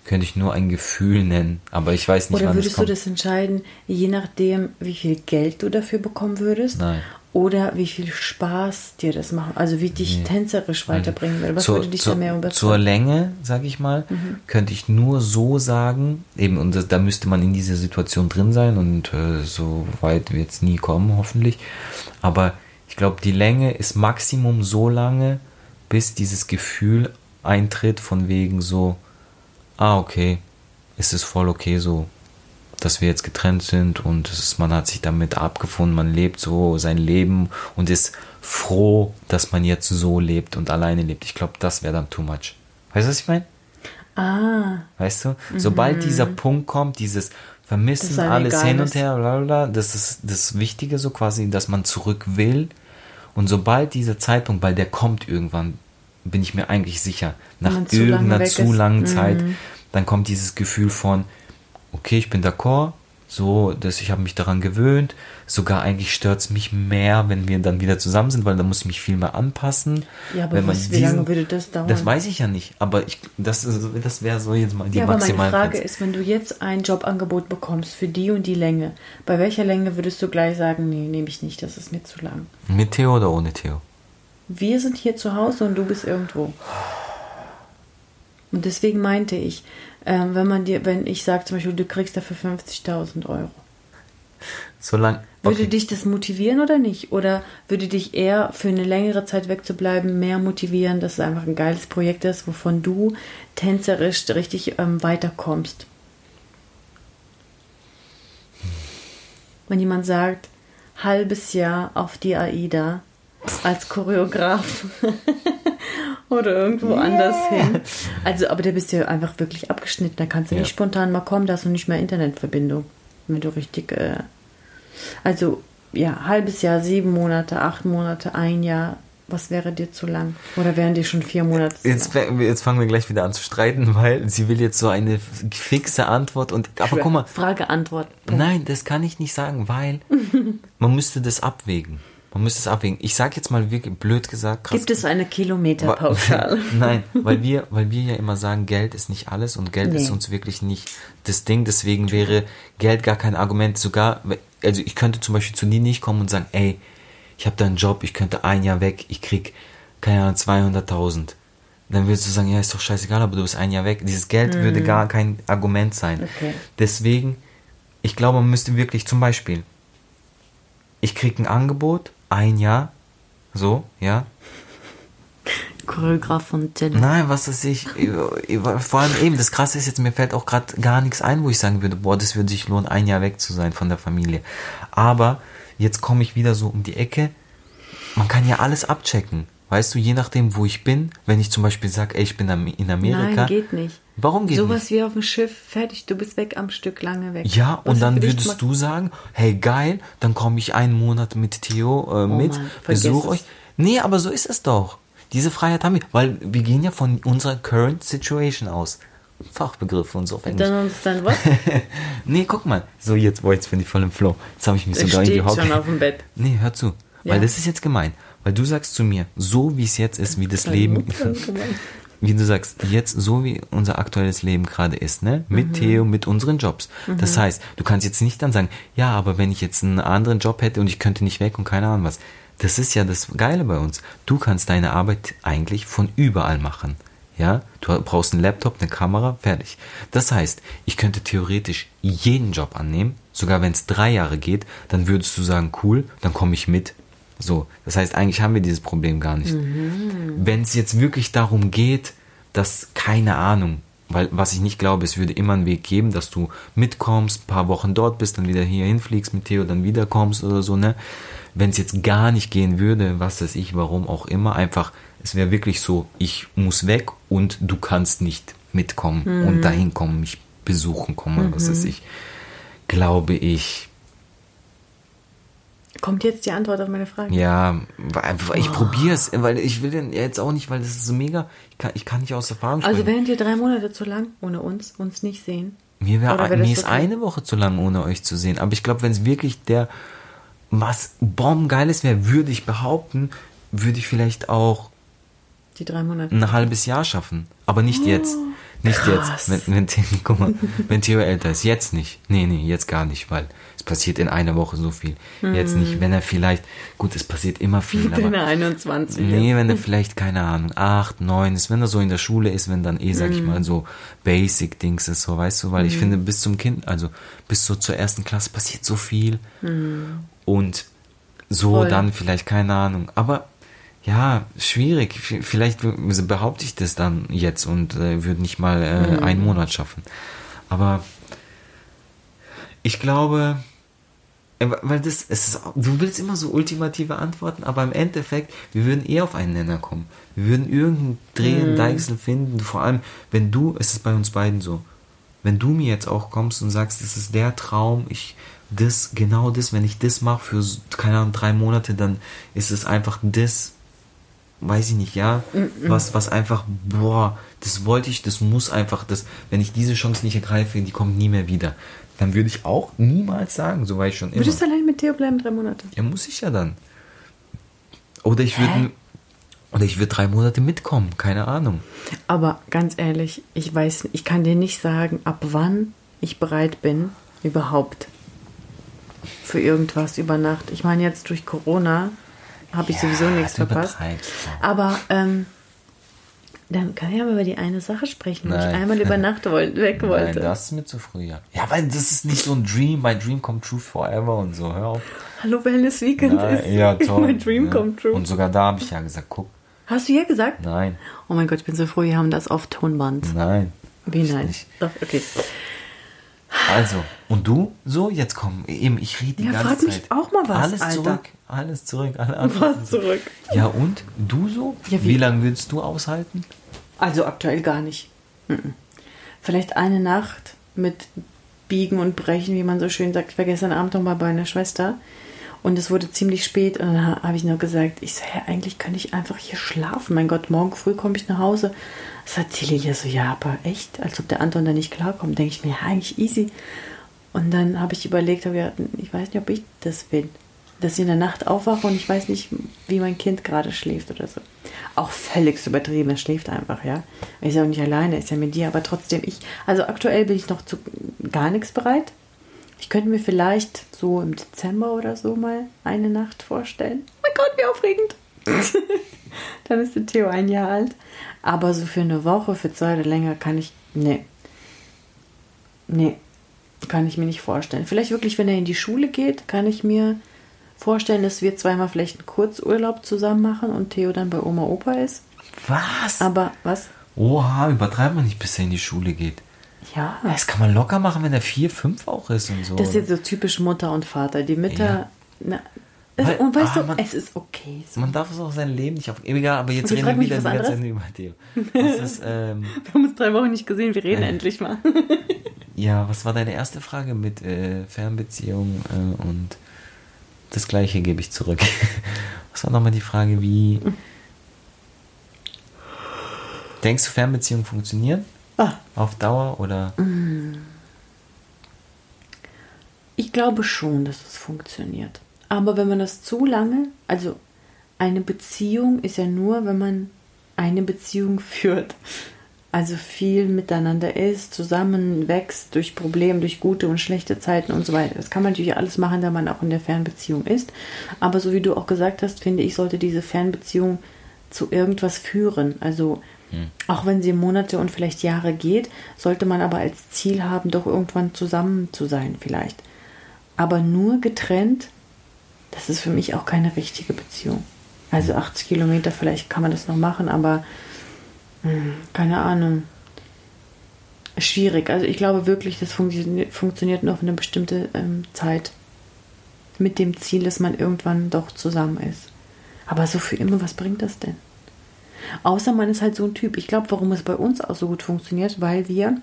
könnte ich nur ein Gefühl nennen, aber ich weiß nicht, Oder würdest du das entscheiden, je nachdem, wie viel Geld du dafür bekommen würdest? Nein. oder wie viel Spaß dir das macht, also wie dich Nee. tänzerisch weiterbringen will. Was zur, würde dich zur, da mehr zur überzeugen? Länge, sage ich mal, könnte ich nur so sagen, eben, und das, da müsste man in dieser Situation drin sein und äh, so weit wird es nie kommen, hoffentlich. Aber ich glaube, die Länge ist Maximum so lange, bis dieses Gefühl eintritt von wegen so, ah, okay, es ist voll okay so, dass wir jetzt getrennt sind und ist, man hat sich damit abgefunden, man lebt so sein Leben und ist froh, dass man jetzt so lebt und alleine lebt. Ich glaube, das wäre dann too much. Weißt du, was ich meine? Ah, Weißt du? Sobald dieser Punkt kommt, dieses Vermissen, alles hin und her, bla, bla, das ist das Wichtige so quasi, dass man zurück will. Und sobald dieser Zeitpunkt, weil der kommt irgendwann, bin ich mir eigentlich sicher, nach zu irgendeiner weg zu ist. langen Mhm. Zeit, dann kommt dieses Gefühl von, okay, ich bin d'accord, so, dass ich habe mich daran gewöhnt. Sogar eigentlich stört es mich mehr, wenn wir dann wieder zusammen sind, weil dann muss ich mich viel mehr anpassen. Ja, aber was- wie lange würde das dauern? Das weiß ich ja nicht, aber ich, das, ist- das wäre so jetzt mal die ja, aber meine maximale Frage ist, wenn du jetzt ein Jobangebot bekommst für die und die Länge, bei welcher Länge würdest du gleich sagen, nee, nehme ich nicht, das ist mir zu lang? Mit Theo oder ohne Theo? Wir sind hier zu Hause und du bist irgendwo. Und deswegen meinte ich, ähm, wenn man dir, wenn ich sage zum Beispiel, du kriegst dafür 50.000 Euro, Solange. würde okay. dich das motivieren oder nicht? Oder würde dich eher für eine längere Zeit wegzubleiben mehr motivieren, dass es einfach ein geiles Projekt ist, wovon du tänzerisch richtig ähm, weiterkommst? Wenn jemand sagt, halbes Jahr auf die AIDA als Choreograf oder irgendwo anders hin. Also, aber da bist du ja einfach wirklich abgeschnitten. Da kannst du Ja. nicht spontan mal kommen, da hast du nicht mehr Internetverbindung. Wenn du richtig. Äh, also, ja, halbes Jahr, sieben Monate, acht Monate, ein Jahr. Was wäre dir zu lang? Oder wären dir schon vier Monate zu Jetzt, lang? jetzt fangen wir gleich wieder an zu streiten, weil sie will jetzt so eine fixe Antwort und aber guck mal, Frage, Antwort. nein, das kann ich nicht sagen, weil man müsste das abwägen. Man müsste es abwägen. Ich sag jetzt mal wirklich blöd gesagt, krass. Gibt es eine Kilometerpauschale? Nein, weil wir, weil wir ja immer sagen, Geld ist nicht alles und Geld Nee. ist uns wirklich nicht das Ding. Deswegen wäre Geld gar kein Argument. Sogar, also ich könnte zum Beispiel zu dir nicht kommen und sagen, ey, ich habe da einen Job, ich könnte ein Jahr weg, ich krieg, keine Ahnung, 200.000. Dann würdest du sagen, ja, ist doch scheißegal, aber du bist ein Jahr weg. Dieses Geld würde gar kein Argument sein. Mhm. Okay. Deswegen, ich glaube, man müsste wirklich zum Beispiel, ich krieg ein Angebot, ein Jahr, so, ja, Choreograf von Jenna. Nein, was weiß ich. Vor allem eben, das Krasse ist jetzt, mir fällt auch gerade gar nichts ein, wo ich sagen würde, boah, das würde sich lohnen, ein Jahr weg zu sein von der Familie. Aber jetzt komme ich wieder so um die Ecke. Man kann ja alles abchecken. Weißt du, je nachdem, wo ich bin, wenn ich zum Beispiel sage, ey, ich bin in Amerika. Nein, geht nicht. Warum geht Sowas nicht? wie auf dem Schiff, fertig, du bist weg am Stück, lange weg. Ja, Was und dann würdest du sagen, hey geil, dann komme ich einen Monat mit Theo äh, mit, Oh Mann, vergiss besuch es. euch. Nee, aber so ist es doch. Diese Freiheit haben wir, weil wir gehen ja von unserer current situation aus. Fachbegriffe und so auf Englisch. Dann uns dann was? nee, guck mal. So, jetzt, boah, jetzt bin ich voll im Flow. Jetzt habe ich mich Ich sogar in die Hocke. schon auf dem Bett. Nee, hör zu. Weil Ja. das ist jetzt gemein. Weil du sagst zu mir, so wie es jetzt ist, wie das Leben. wie du sagst, jetzt so wie unser aktuelles Leben gerade ist, ne? Mhm. Mit Theo, mit unseren Jobs. Das heißt, du kannst jetzt nicht dann sagen, ja, aber wenn ich jetzt einen anderen Job hätte und ich könnte nicht weg und keine Ahnung was. Das ist ja das Geile bei uns. Du kannst deine Arbeit eigentlich von überall machen. Ja, du brauchst einen Laptop, eine Kamera, fertig. Das heißt, ich könnte theoretisch jeden Job annehmen, sogar wenn es drei Jahre geht, dann würdest du sagen, cool, dann komme ich mit. So, das heißt, eigentlich haben wir dieses Problem gar nicht. Wenn es jetzt wirklich darum geht, dass, keine Ahnung, weil was ich nicht glaube, es würde immer einen Weg geben, dass du mitkommst, ein paar Wochen dort bist, dann wieder hier hinfliegst mit Theo, dann wiederkommst oder so, ne? Wenn es jetzt gar nicht gehen würde, was weiß ich, warum auch immer, einfach, es wäre wirklich so, ich muss weg und du kannst nicht mitkommen und dahin kommen, mich besuchen kommen oder was weiß ich, glaube ich, Kommt jetzt die Antwort auf meine Frage? ja, ich probiere es, weil ich will den jetzt auch nicht, weil das ist so mega, ich kann, ich kann nicht aus Erfahrung sprechen. Also wären dir drei Monate zu lang, ohne uns, uns nicht sehen? Mir, wär, wär mir ist okay? eine Woche zu lang, ohne euch zu sehen. Aber ich glaube, wenn es wirklich der was bombengeiles wäre, würde ich behaupten, würde ich vielleicht auch Die drei Monate. ein halbes Jahr schaffen. Aber nicht jetzt. Nicht Krass. jetzt. Wenn, wenn, Theo- guck mal, wenn Theo älter ist, jetzt nicht. Nee, nee, jetzt gar nicht, weil es passiert in einer Woche so viel. Jetzt nicht, wenn er vielleicht, gut, es passiert immer viel, Wenn aber er 21 Nee, wenn er vielleicht, keine Ahnung, acht, neun ist, wenn er so in der Schule ist, wenn dann eh, sag ich mal, so Basic-Dings ist, so, weißt du, weil ich finde, bis zum Kind, also bis so zur ersten Klasse passiert so viel. Und so Voll. dann vielleicht, keine Ahnung. Aber ja, schwierig. Vielleicht behaupte ich das dann jetzt und äh, würde nicht mal äh, einen Monat schaffen. Aber ich glaube, äh, weil das, es ist, du willst immer so ultimative Antworten, aber im Endeffekt, wir würden eh auf einen Nenner kommen. Wir würden irgendeinen Dreh- und Deichsel finden. Vor allem, wenn du, es ist bei uns beiden so, wenn du mir jetzt auch kommst und sagst, das ist der Traum, ich, das, genau das, wenn ich das mache für, keine Ahnung, drei Monate, dann ist es einfach das, weiß ich nicht, ja, was, was einfach, boah, das wollte ich, das muss einfach, das, wenn ich diese Chance nicht ergreife, die kommt nie mehr wieder. Dann würde ich auch niemals sagen, so war ich schon immer. Würdest du allein mit Theo bleiben drei Monate? Ja, muss ich ja dann. Oder ich würde, oder ich würde drei Monate mitkommen, keine Ahnung. Aber ganz ehrlich, ich weiß, ich kann dir nicht sagen, ab wann ich bereit bin, überhaupt für irgendwas über Nacht. Ich meine, jetzt durch Corona habe ich sowieso nichts du verpasst. Aber ähm, dann kann ich aber über die eine Sache sprechen, wo ich Nein. einmal über Nacht weg Nein, wollte. das ist mir zu früh, ja. Ja, weil das ist nicht so ein Dream, my dream come true forever und so, hör auf. Hallo Wellness Weekend Nein, ist ja, toll. mein Dream ja. come true. Und sogar da habe ich ja gesagt, guck, Hast du ja gesagt? nein, Oh mein Gott, ich bin so froh, wir haben das auf Tonband. nein. Wie nein? Doch, okay. Also, und du? So, jetzt komm, eben, ich rede die Ja, ganze frag mich Zeit. auch mal was, Alles Alter. zurück, alles zurück, alle Antworten. Was zurück. Ja, und? Du so? Ja, wie- wie lange würdest du aushalten? Also aktuell gar nicht. Mhm. Vielleicht eine Nacht mit Biegen und Brechen, wie man so schön sagt. Ich war gestern Abend noch mal bei einer Schwester und es wurde ziemlich spät und dann habe ich nur gesagt, ich so, ja, eigentlich könnte ich einfach hier schlafen. Mein Gott, morgen früh komme ich nach Hause. Sagt die Lilia so, ja, aber echt, als ob der Anton da nicht klarkommt. Denke ich mir, ja, eigentlich easy. Und dann habe ich überlegt, hab gedacht, ich weiß nicht, ob ich das bin. Dass ich in der Nacht aufwache und ich weiß nicht, wie mein Kind gerade schläft oder so. Auch völlig übertrieben, er schläft einfach, ja. Ist ja auch nicht alleine, ist ja mit dir, aber trotzdem ich. Also aktuell bin ich noch zu gar nichts bereit. Ich könnte mir vielleicht so im Dezember oder so mal eine Nacht vorstellen. Oh mein Gott, wie aufregend. Dann ist der Theo ein Jahr alt. Aber so für eine Woche, für zwei oder länger kann ich. Nee. Nee. Kann ich mir nicht vorstellen. Vielleicht wirklich, wenn er in die Schule geht, kann ich mir vorstellen, dass wir zweimal vielleicht einen Kurzurlaub zusammen machen und Theo dann bei Oma Opa ist. Was? Aber was? Oha, übertreibt man nicht, bis er in die Schule geht. Ja. Das kann man locker machen, wenn er vier, fünf auch ist und so. Das ist jetzt so typisch Mutter und Vater. Die Mütter. Ja. Na, Weil- und weißt ah, du, man- es ist okay. So. man darf es auch sein Leben nicht auf. Egal, aber jetzt reden wir wieder die ganze. Zeit über Theo. Das ist, ähm, Wir haben uns drei Wochen nicht gesehen, wir reden Äh. endlich mal. ja, was war deine erste Frage mit äh, Fernbeziehung äh, und das gleiche gebe ich zurück. Was war nochmal die Frage, wie. Denkst du, Fernbeziehungen funktionieren? Ah. Auf Dauer oder? Ich glaube schon, dass es funktioniert. Aber wenn man das zu lange, also eine Beziehung ist ja nur, wenn man eine Beziehung führt. Also viel miteinander ist, zusammen wächst durch Probleme, durch gute und schlechte Zeiten und so weiter. Das kann man natürlich alles machen, da man auch in der Fernbeziehung ist. Aber so wie du auch gesagt hast, finde ich, sollte diese Fernbeziehung zu irgendwas führen. Also auch wenn sie Monate und vielleicht Jahre geht, sollte man aber als Ziel haben, doch irgendwann zusammen zu sein vielleicht. Aber nur getrennt, das ist für mich auch keine richtige Beziehung. Also 80 Kilometer, vielleicht kann man das noch machen, aber hm, keine Ahnung. Schwierig. Also ich glaube wirklich, das funktioniert, funktioniert nur auf eine bestimmte ähm, Zeit. Mit dem Ziel, dass man irgendwann doch zusammen ist. Aber so für immer, was bringt das denn? Außer man ist halt so ein Typ. Ich glaube, warum es bei uns auch so gut funktioniert, weil wir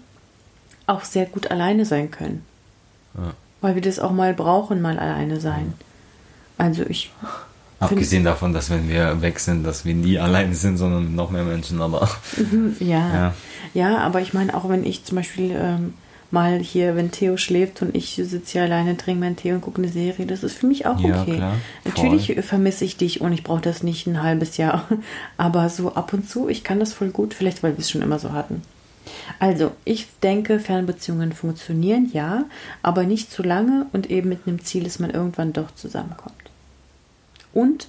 auch sehr gut alleine sein können. Ja. Weil wir das auch mal brauchen, mal alleine sein. Also ich. Abgesehen davon, dass wenn wir weg sind, dass wir nie allein sind, sondern noch mehr Menschen, aber. Ja. Ja. Ja, aber ich meine, auch wenn ich zum Beispiel ähm, mal hier, wenn Theo schläft und ich sitze hier alleine, trinke meinen Tee und gucke eine Serie, das ist für mich auch Ja, okay. klar. Natürlich vermisse ich dich und ich brauche das nicht ein halbes Jahr. Aber so ab und zu, ich kann das voll gut, vielleicht weil wir es schon immer so hatten. Also, ich denke, Fernbeziehungen funktionieren, ja, aber nicht zu lange und eben mit einem Ziel, dass man irgendwann doch zusammenkommt. Und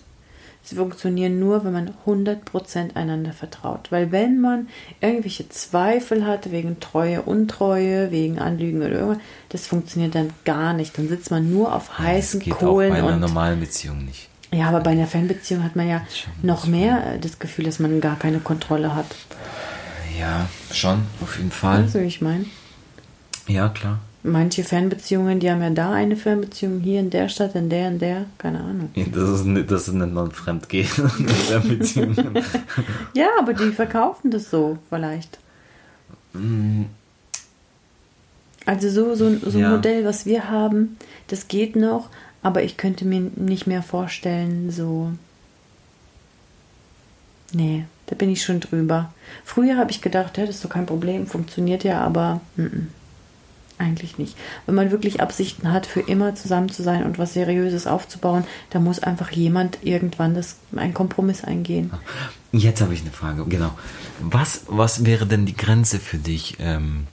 sie funktionieren nur, wenn man 100% einander vertraut. Weil wenn man irgendwelche Zweifel hat wegen Treue, Untreue, wegen Anlügen oder irgendwas, das funktioniert dann gar nicht. Dann sitzt man nur auf heißen das geht Kohlen. Auch bei einer normalen Beziehung nicht. ja, aber bei einer Fernbeziehung hat man ja noch mehr das Gefühl, dass man gar keine Kontrolle hat. Ja, schon, auf jeden Fall. Weißt du, wie ich meine? Ja, klar. Manche Fernbeziehungen, die haben ja da eine Fernbeziehung, hier in der Stadt, in der, in der, keine Ahnung. Ja, Das ist nicht, das nennt man Fremdgehen Beziehung. Ja, aber die verkaufen das so vielleicht. Mm, Also so, so, so ein Ja. Modell, was wir haben, das geht noch, aber ich könnte mir nicht mehr vorstellen, so. Nee, da bin ich schon drüber. Früher habe ich gedacht, ja, das ist doch kein Problem, funktioniert ja, aber mm -mm, eigentlich nicht. Wenn man wirklich Absichten hat, für immer zusammen zu sein und was Seriöses aufzubauen, da muss einfach jemand irgendwann das, einen Kompromiss eingehen. Jetzt habe ich eine Frage, genau. Was, was wäre denn die Grenze für dich? Ähm,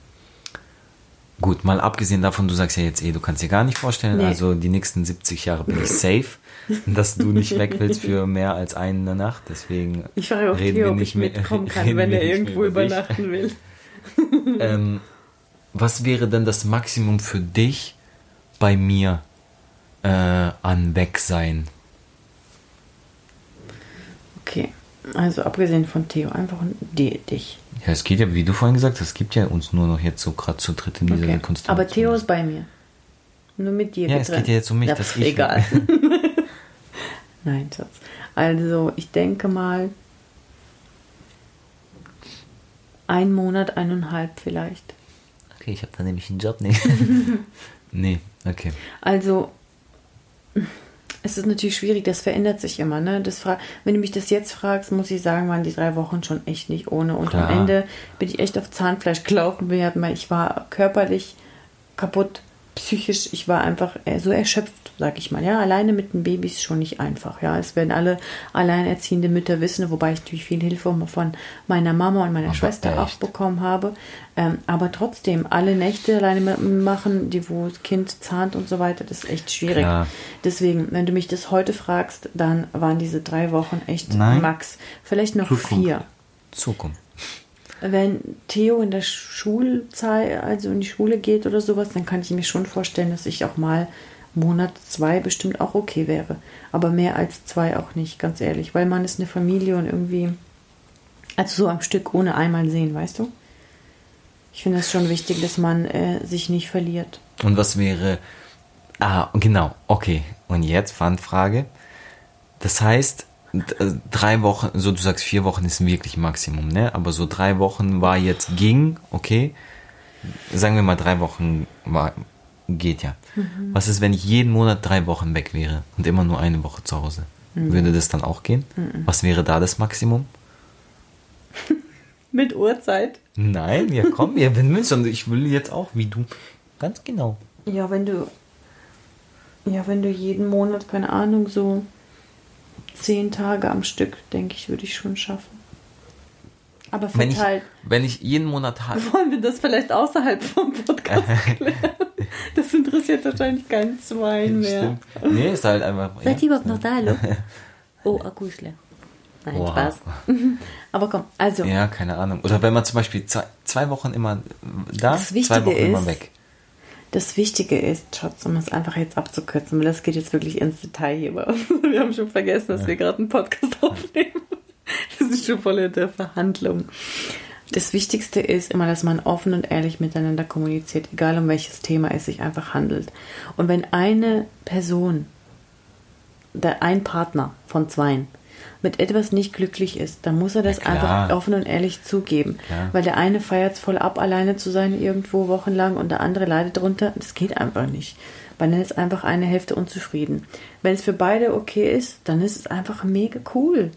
gut, mal abgesehen davon, du sagst ja jetzt eh, du kannst dir gar nicht vorstellen, Nee. also die nächsten 70 Jahre bin ich safe, dass du nicht weg willst für mehr als eine Nacht, deswegen Ich frage auch reden Theo, wir ob nicht ich mehr- mitkommen kann, wenn er irgendwo übernachten will. ähm, was wäre denn das Maximum für dich bei mir äh, an Wegsein? Okay, also abgesehen von Theo, einfach die, dich. Ja, es geht ja, wie du vorhin gesagt hast, es gibt ja uns nur noch jetzt so gerade zu dritt in dieser Okay. Konstellation. Aber Theo ist bei mir. Nur mit dir Ja, es getrennt. geht ja jetzt um mich, Ja, pf, ich- Egal. Nein, Schatz. Also, ich denke mal, ein Monat, eineinhalb vielleicht. Okay, ich habe da nämlich einen Job. Nee. nee, okay. Also, es ist natürlich schwierig, das verändert sich immer. Ne? Das Wenn du mich das jetzt fragst, muss ich sagen, waren die drei Wochen schon echt nicht ohne. Und Klar. am Ende bin ich echt auf Zahnfleisch gelaufen. Ich war körperlich kaputt, psychisch. Ich war einfach äh, so erschöpft, sag ich mal. Ja, alleine mit dem Baby ist schon nicht einfach. Ja, es werden alle alleinerziehende Mütter wissen, wobei ich natürlich viel Hilfe von meiner Mama und meiner Aber Schwester auch echt? bekommen habe. Ähm, aber trotzdem, alle Nächte alleine ma- machen, die wo das Kind zahnt und so weiter, das ist echt schwierig. Klar. Deswegen, wenn du mich das heute fragst, dann waren diese drei Wochen echt Nein. max. Vielleicht noch Zukunft. vier. Zukunft. Wenn Theo in der Schulzeit, also in die Schule geht oder sowas, dann kann ich mir schon vorstellen, dass ich auch mal Monat zwei bestimmt auch okay wäre. Aber mehr als zwei auch nicht, ganz ehrlich. Weil man ist eine Familie und irgendwie, also so am Stück ohne einmal sehen, weißt du? Ich finde es schon wichtig, dass man äh, sich nicht verliert. Und was wäre. Ah, genau, okay. Und jetzt Fangfrage. Das heißt, drei Wochen, so du sagst, vier Wochen ist wirklich Maximum, ne? Aber so drei Wochen war jetzt ging, okay. Sagen wir mal, drei Wochen war, geht ja. Was ist, wenn ich jeden Monat drei Wochen weg wäre und immer nur eine Woche zu Hause? Würde das dann auch gehen? Was wäre da das Maximum? Mit Uhrzeit? Nein, ja komm, wir bemühen und ich will jetzt auch wie du. Ganz genau. Ja, wenn du, ja, wenn du jeden Monat, keine Ahnung, so zehn Tage am Stück, denke ich, würde ich schon schaffen. Aber Wenn ich, verteilt. wenn ich jeden Monat halt. Wollen wir das vielleicht außerhalb vom Podcast klären? Das interessiert wahrscheinlich kein Schwein mehr. Stimmt. Nee, ist halt einfach. Seid ihr überhaupt noch da, hallo? Oh, Akkuschle. Nein, Wow. Spaß. Aber komm, also, Ja, keine Ahnung. Oder wenn man zum Beispiel zwei, zwei Wochen immer da, zwei Wochen immer ist- weg. Das Wichtige ist, Schatz, um es einfach jetzt abzukürzen, weil das geht jetzt wirklich ins Detail hier bei uns. Wir haben schon vergessen, dass wir gerade einen Podcast aufnehmen. Wir sind schon voll in der Verhandlung. Das Wichtigste ist immer, dass man offen und ehrlich miteinander kommuniziert, egal um welches Thema es sich einfach handelt. Und wenn eine Person, der ein Partner von zweien, mit etwas nicht glücklich ist, dann muss er das Ja, einfach offen und ehrlich zugeben. Klar. Weil der eine feiert es voll ab, alleine zu sein irgendwo wochenlang und der andere leidet drunter. Das geht einfach nicht. Weil dann ist einfach eine Hälfte unzufrieden. Wenn es für beide okay ist, dann ist es einfach mega cool.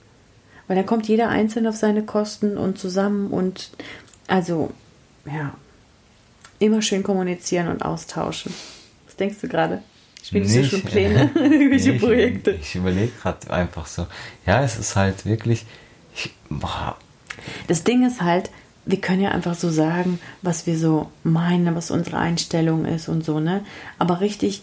Weil dann kommt jeder einzeln auf seine Kosten und zusammen und also, ja, immer schön kommunizieren und austauschen. Was denkst du gerade? Spielst du Nicht, schon Pläne? Welche Nee, Projekte? Ich, ich überlege gerade einfach so. Ja, es ist halt wirklich. Ich, Das Ding ist halt, wir können ja einfach so sagen, was wir so meinen, was unsere Einstellung ist und so, ne? Aber richtig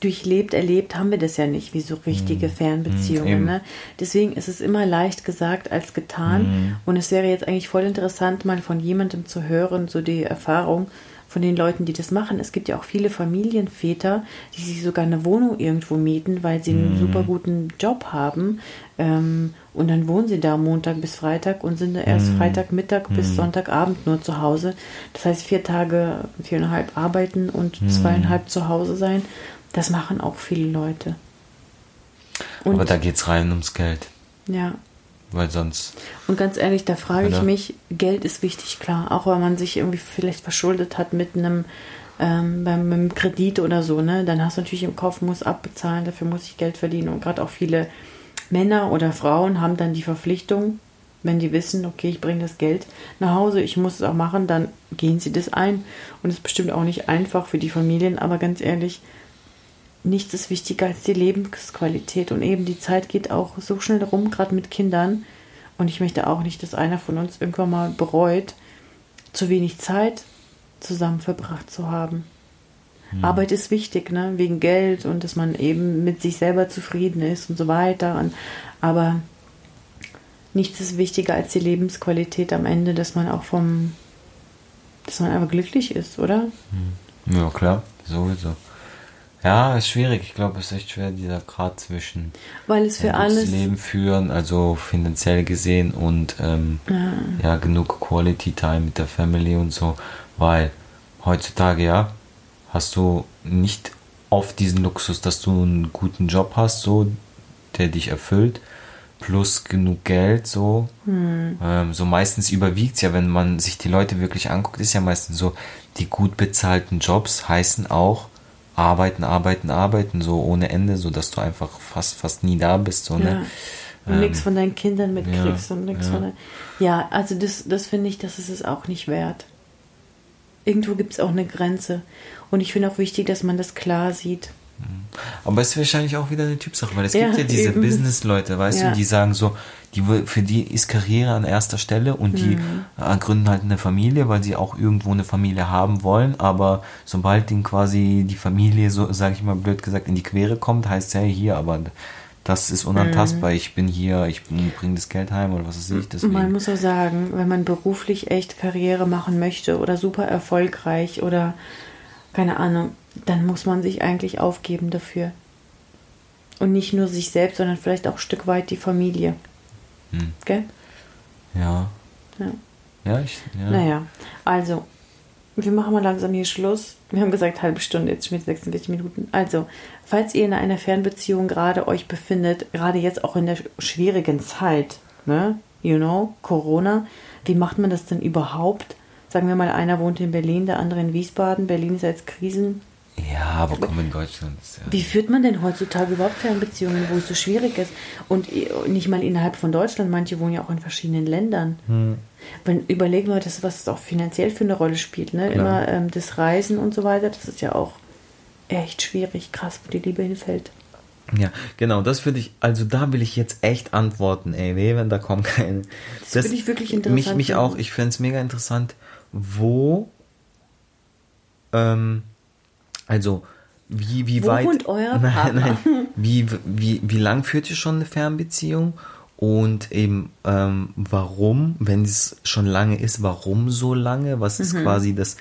durchlebt, erlebt haben wir das ja nicht, wie so richtige Mhm. Fernbeziehungen. Mhm, ne? Deswegen ist es immer leicht gesagt als getan. Mhm. Und es wäre jetzt eigentlich voll interessant, mal von jemandem zu hören, so die Erfahrung von den Leuten, die das machen. Es gibt ja auch viele Familienväter, die sich sogar eine Wohnung irgendwo mieten, weil sie einen Mhm. super guten Job haben. Ähm, und dann wohnen sie da Montag bis Freitag und sind da erst Mhm. Freitagmittag bis Sonntagabend nur zu Hause. Das heißt, vier Tage, viereinhalb arbeiten und Mhm. zweieinhalb zu Hause sein. Das machen auch viele Leute. Und, Aber da geht's rein ums Geld. ja. Weil sonst. Und ganz ehrlich, da frage ich mich, Geld ist wichtig, klar. Auch wenn man sich irgendwie vielleicht verschuldet hat mit einem, ähm, beim, einem Kredit oder so, ne? Dann hast du natürlich im Kopf, muss abbezahlen, dafür muss ich Geld verdienen. Und gerade auch viele Männer oder Frauen haben dann die Verpflichtung, wenn die wissen, okay, ich bringe das Geld nach Hause, ich muss es auch machen, dann gehen sie das ein. Und es ist bestimmt auch nicht einfach für die Familien, aber ganz ehrlich, nichts ist wichtiger als die Lebensqualität. Und eben die Zeit geht auch so schnell rum, gerade mit Kindern. Und ich möchte auch nicht, dass einer von uns irgendwann mal bereut, zu wenig Zeit zusammen verbracht zu haben. Arbeit ist wichtig, ne? Wegen Geld und dass man eben mit sich selber zufrieden ist und so weiter. Und, aber nichts ist wichtiger als die Lebensqualität am Ende, dass man auch vom, dass man einfach glücklich ist, oder? Ja, klar, sowieso. Ja, ist schwierig. Ich glaube, es ist echt schwer, dieser Grad zwischen Weil es für alles. Leben führen, also finanziell gesehen und ähm, ja. genug Quality Time mit der Family und so, weil heutzutage ja hast du nicht oft diesen Luxus, dass du einen guten Job hast, so der dich erfüllt, plus genug Geld, so ähm, so meistens überwiegt ja, wenn man sich die Leute wirklich anguckt, ist ja meistens so, die gut bezahlten Jobs heißen auch arbeiten, arbeiten, arbeiten, so ohne Ende, so dass du einfach fast fast nie da bist, so Ja. ne. Und Ähm, nichts von deinen Kindern mitkriegst ja, und nichts ja. von deinen. Ja, also das, das finde ich, das ist es auch nicht wert. Irgendwo gibt es auch eine Grenze. Und ich finde auch wichtig, dass man das klar sieht. Aber es ist wahrscheinlich auch wieder eine Typsache, weil es Ja, gibt ja diese. Business-Leute, weißt Ja. du, die sagen so, die, für die ist Karriere an erster Stelle und die Mhm. äh, gründen halt eine Familie, weil sie auch irgendwo eine Familie haben wollen, aber sobald ihnen quasi die Familie, so sage ich mal blöd gesagt, in die Quere kommt, heißt es, hey, hier, aber das ist unantastbar, ich bin hier, ich bringe das Geld heim oder was weiß ich, deswegen. Man muss auch sagen, wenn man beruflich echt Karriere machen möchte oder super erfolgreich oder keine Ahnung, dann muss man sich eigentlich aufgeben dafür. Und nicht nur sich selbst, sondern vielleicht auch ein Stück weit die Familie. Hm. Gell? Ja. Ja. Ja, ich, ja. Naja, also, wir machen mal langsam hier Schluss. Wir haben gesagt, halbe Stunde, jetzt schon mit 46 Minuten. Also, falls ihr in einer Fernbeziehung gerade euch befindet, gerade jetzt auch in der schwierigen Zeit, ne, you know, Corona, wie macht man das denn überhaupt? Sagen wir mal, einer wohnt in Berlin, der andere in Wiesbaden. Berlin ist als Krisen. Ja, aber komm in Deutschland. ist Ja. Wie führt man denn heutzutage überhaupt Fernbeziehungen, wo es so schwierig ist? Und nicht mal innerhalb von Deutschland, manche wohnen ja auch in verschiedenen Ländern. Hm. Wenn, überlegen wir das, was es auch finanziell für eine Rolle spielt. Ne? Klar. Immer ähm, das Reisen und so weiter, das ist ja auch echt schwierig. Krass, wo die Liebe hinfällt. Ja, genau, das würde ich, also da will ich jetzt echt antworten, ey, weh, wenn da kommen keine. Das würde ich wirklich interessant Mich, mich finden. auch, ich fände es mega interessant, wo, ähm, also, wie, wie Wo weit. wohnt euer nein, Partner? nein, wie, wie, wie lang führt ihr schon eine Fernbeziehung? Und eben, ähm, warum, wenn es schon lange ist, warum so lange? Was ist Mhm. quasi das,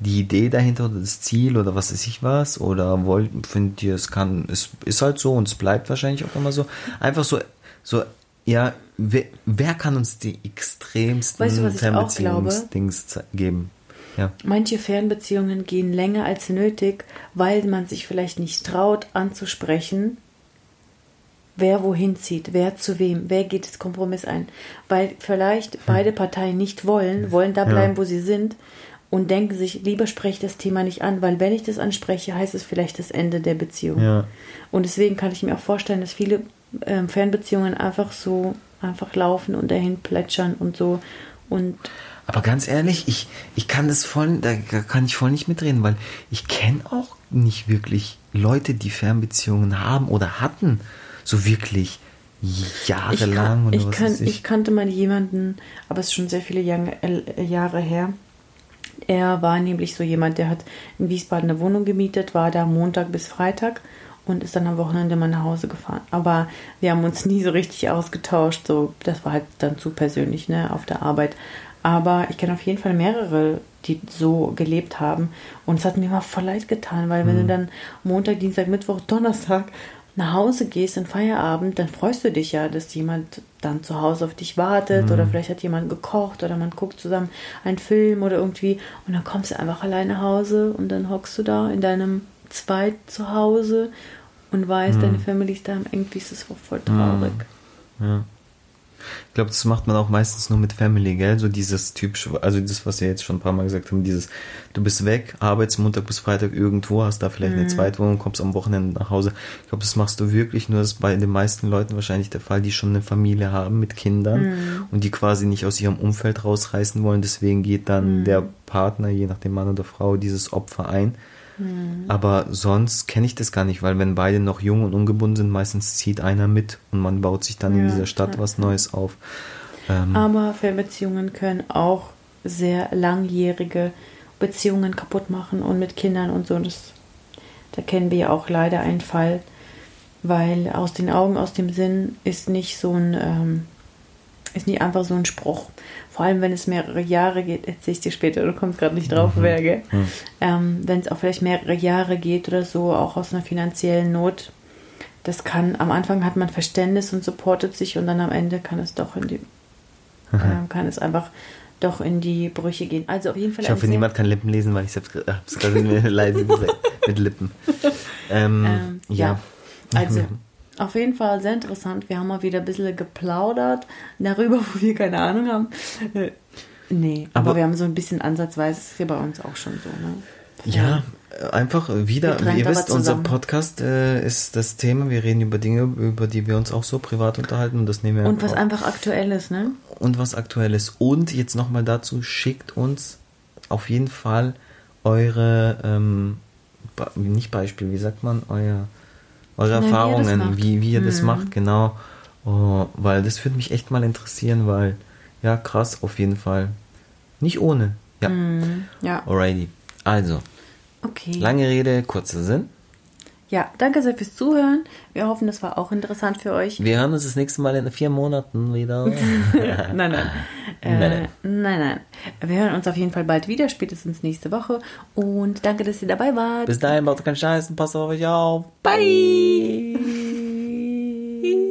die Idee dahinter oder das Ziel oder was weiß ich was? Oder wollt, findet ihr, es kann, es ist halt so und es bleibt wahrscheinlich auch immer so. Einfach so, so, ja, wer, wer kann uns die extremsten Weißt du? Fernbeziehungsdings geben? Ja. Manche Fernbeziehungen gehen länger als nötig, weil man sich vielleicht nicht traut anzusprechen, wer wohin zieht, wer zu wem, wer geht das Kompromiss ein. Weil vielleicht beide Parteien nicht wollen, wollen da Ja. bleiben, wo sie sind und denken sich, lieber spreche ich das Thema nicht an, weil wenn ich das anspreche, heißt es vielleicht das Ende der Beziehung. Ja. Und deswegen kann ich mir auch vorstellen, dass viele ähm, Fernbeziehungen einfach so einfach laufen und dahin plätschern und so. Und Aber ganz ehrlich, ich, ich kann das voll, da kann ich voll nicht mitreden, weil ich kenne auch nicht wirklich Leute, die Fernbeziehungen haben oder hatten. So wirklich. jahrelang ich, oder was kan weiß ich kannte mal jemanden, aber es ist schon sehr viele Jahre, äh, Jahre her. Er war nämlich so jemand, der hat in Wiesbaden eine Wohnung gemietet, war da Montag bis Freitag und ist dann am Wochenende mal nach Hause gefahren. Aber wir haben uns nie so richtig ausgetauscht. So, das war halt dann zu persönlich, ne, auf der Arbeit. Aber ich kenne auf jeden Fall mehrere, die so gelebt haben. Und es hat mir immer voll leid getan, weil wenn du dann Montag, Dienstag, Mittwoch, Donnerstag nach Hause gehst in Feierabend, dann freust du dich ja, dass jemand dann zu Hause auf dich wartet oder vielleicht hat jemand gekocht oder man guckt zusammen einen Film oder irgendwie und dann kommst du einfach alleine nach Hause und dann hockst du da in deinem Zweit zu Hause und weißt, deine Family ist da irgendwie ist es voll traurig. Ja. Ich glaube, das macht man auch meistens nur mit Family, gell? So dieses typische, also das, was wir jetzt schon ein paar Mal gesagt haben, dieses, du bist weg, arbeitest Montag bis Freitag irgendwo, hast da vielleicht eine Zweitwohnung, kommst am Wochenende nach Hause. Ich glaube, das machst du wirklich nur, das ist bei den meisten Leuten wahrscheinlich der Fall, die schon eine Familie haben mit Kindern und die quasi nicht aus ihrem Umfeld rausreißen wollen. Deswegen geht dann der Partner, je nachdem Mann oder Frau, dieses Opfer ein. Aber sonst kenne ich das gar nicht, weil wenn beide noch jung und ungebunden sind, meistens zieht einer mit und man baut sich dann in Ja, dieser Stadt ja, was Neues auf. Ähm, Aber Fernbeziehungen können auch sehr langjährige Beziehungen kaputt machen und mit Kindern und so. Das, da kennen wir ja auch leider einen Fall, weil aus den Augen, aus dem Sinn ist nicht so ein, ähm, ist nicht einfach so ein Spruch. Vor allem, wenn es mehrere Jahre geht, erzähl ich dir später, du kommst gerade nicht drauf, wer, gell? Ähm, wenn es auch vielleicht mehrere Jahre geht oder so, auch aus einer finanziellen Not. Das kann, am Anfang hat man Verständnis und supportet sich und dann am Ende kann es doch in die, ähm, kann es einfach doch in die Brüche gehen. Also auf jeden Fall ich hoffe, niemand kann Lippen lesen, weil ich es gerade leise gesagt mit Lippen. Ähm, Ähm, ja. ja. Also, auf jeden Fall sehr interessant. Wir haben mal wieder ein bisschen geplaudert darüber, wo wir keine Ahnung haben. Äh, Nee, aber, Aber- wir haben so ein bisschen ansatzweise, das ist ja bei uns auch schon so, ne? Ja, äh, einfach wieder, Getrennt, ihr wisst, unser. Podcast äh, ist das Thema. Wir reden über Dinge, über die wir uns auch so privat unterhalten und das nehmen wir Und was einfach einfach aktuell ist, ne? auf. und was aktuell ist. Und jetzt nochmal dazu, schickt uns auf jeden Fall eure, ähm, nicht Beispiel, wie sagt man, euer, eure Na, wie ihr Erfahrungen, wie, wie ihr das Mhm. macht, genau. Oh, weil das würde mich echt mal interessieren, weil, ja, krass, auf jeden Fall. Nicht ohne. Ja, Mhm. Ja, alrighty. Also, okay. lange Rede, kurzer Sinn. Ja, danke sehr fürs Zuhören. Wir hoffen, das war auch interessant für euch. Wir hören uns das nächste Mal in vier Monaten wieder. nein, nein. Äh, Nein, nein, nein. Wir hören uns auf jeden Fall bald wieder, spätestens nächste Woche. Und danke, dass ihr dabei wart. Bis dahin, baut keinen Scheiß und passt auf euch auf. Bye.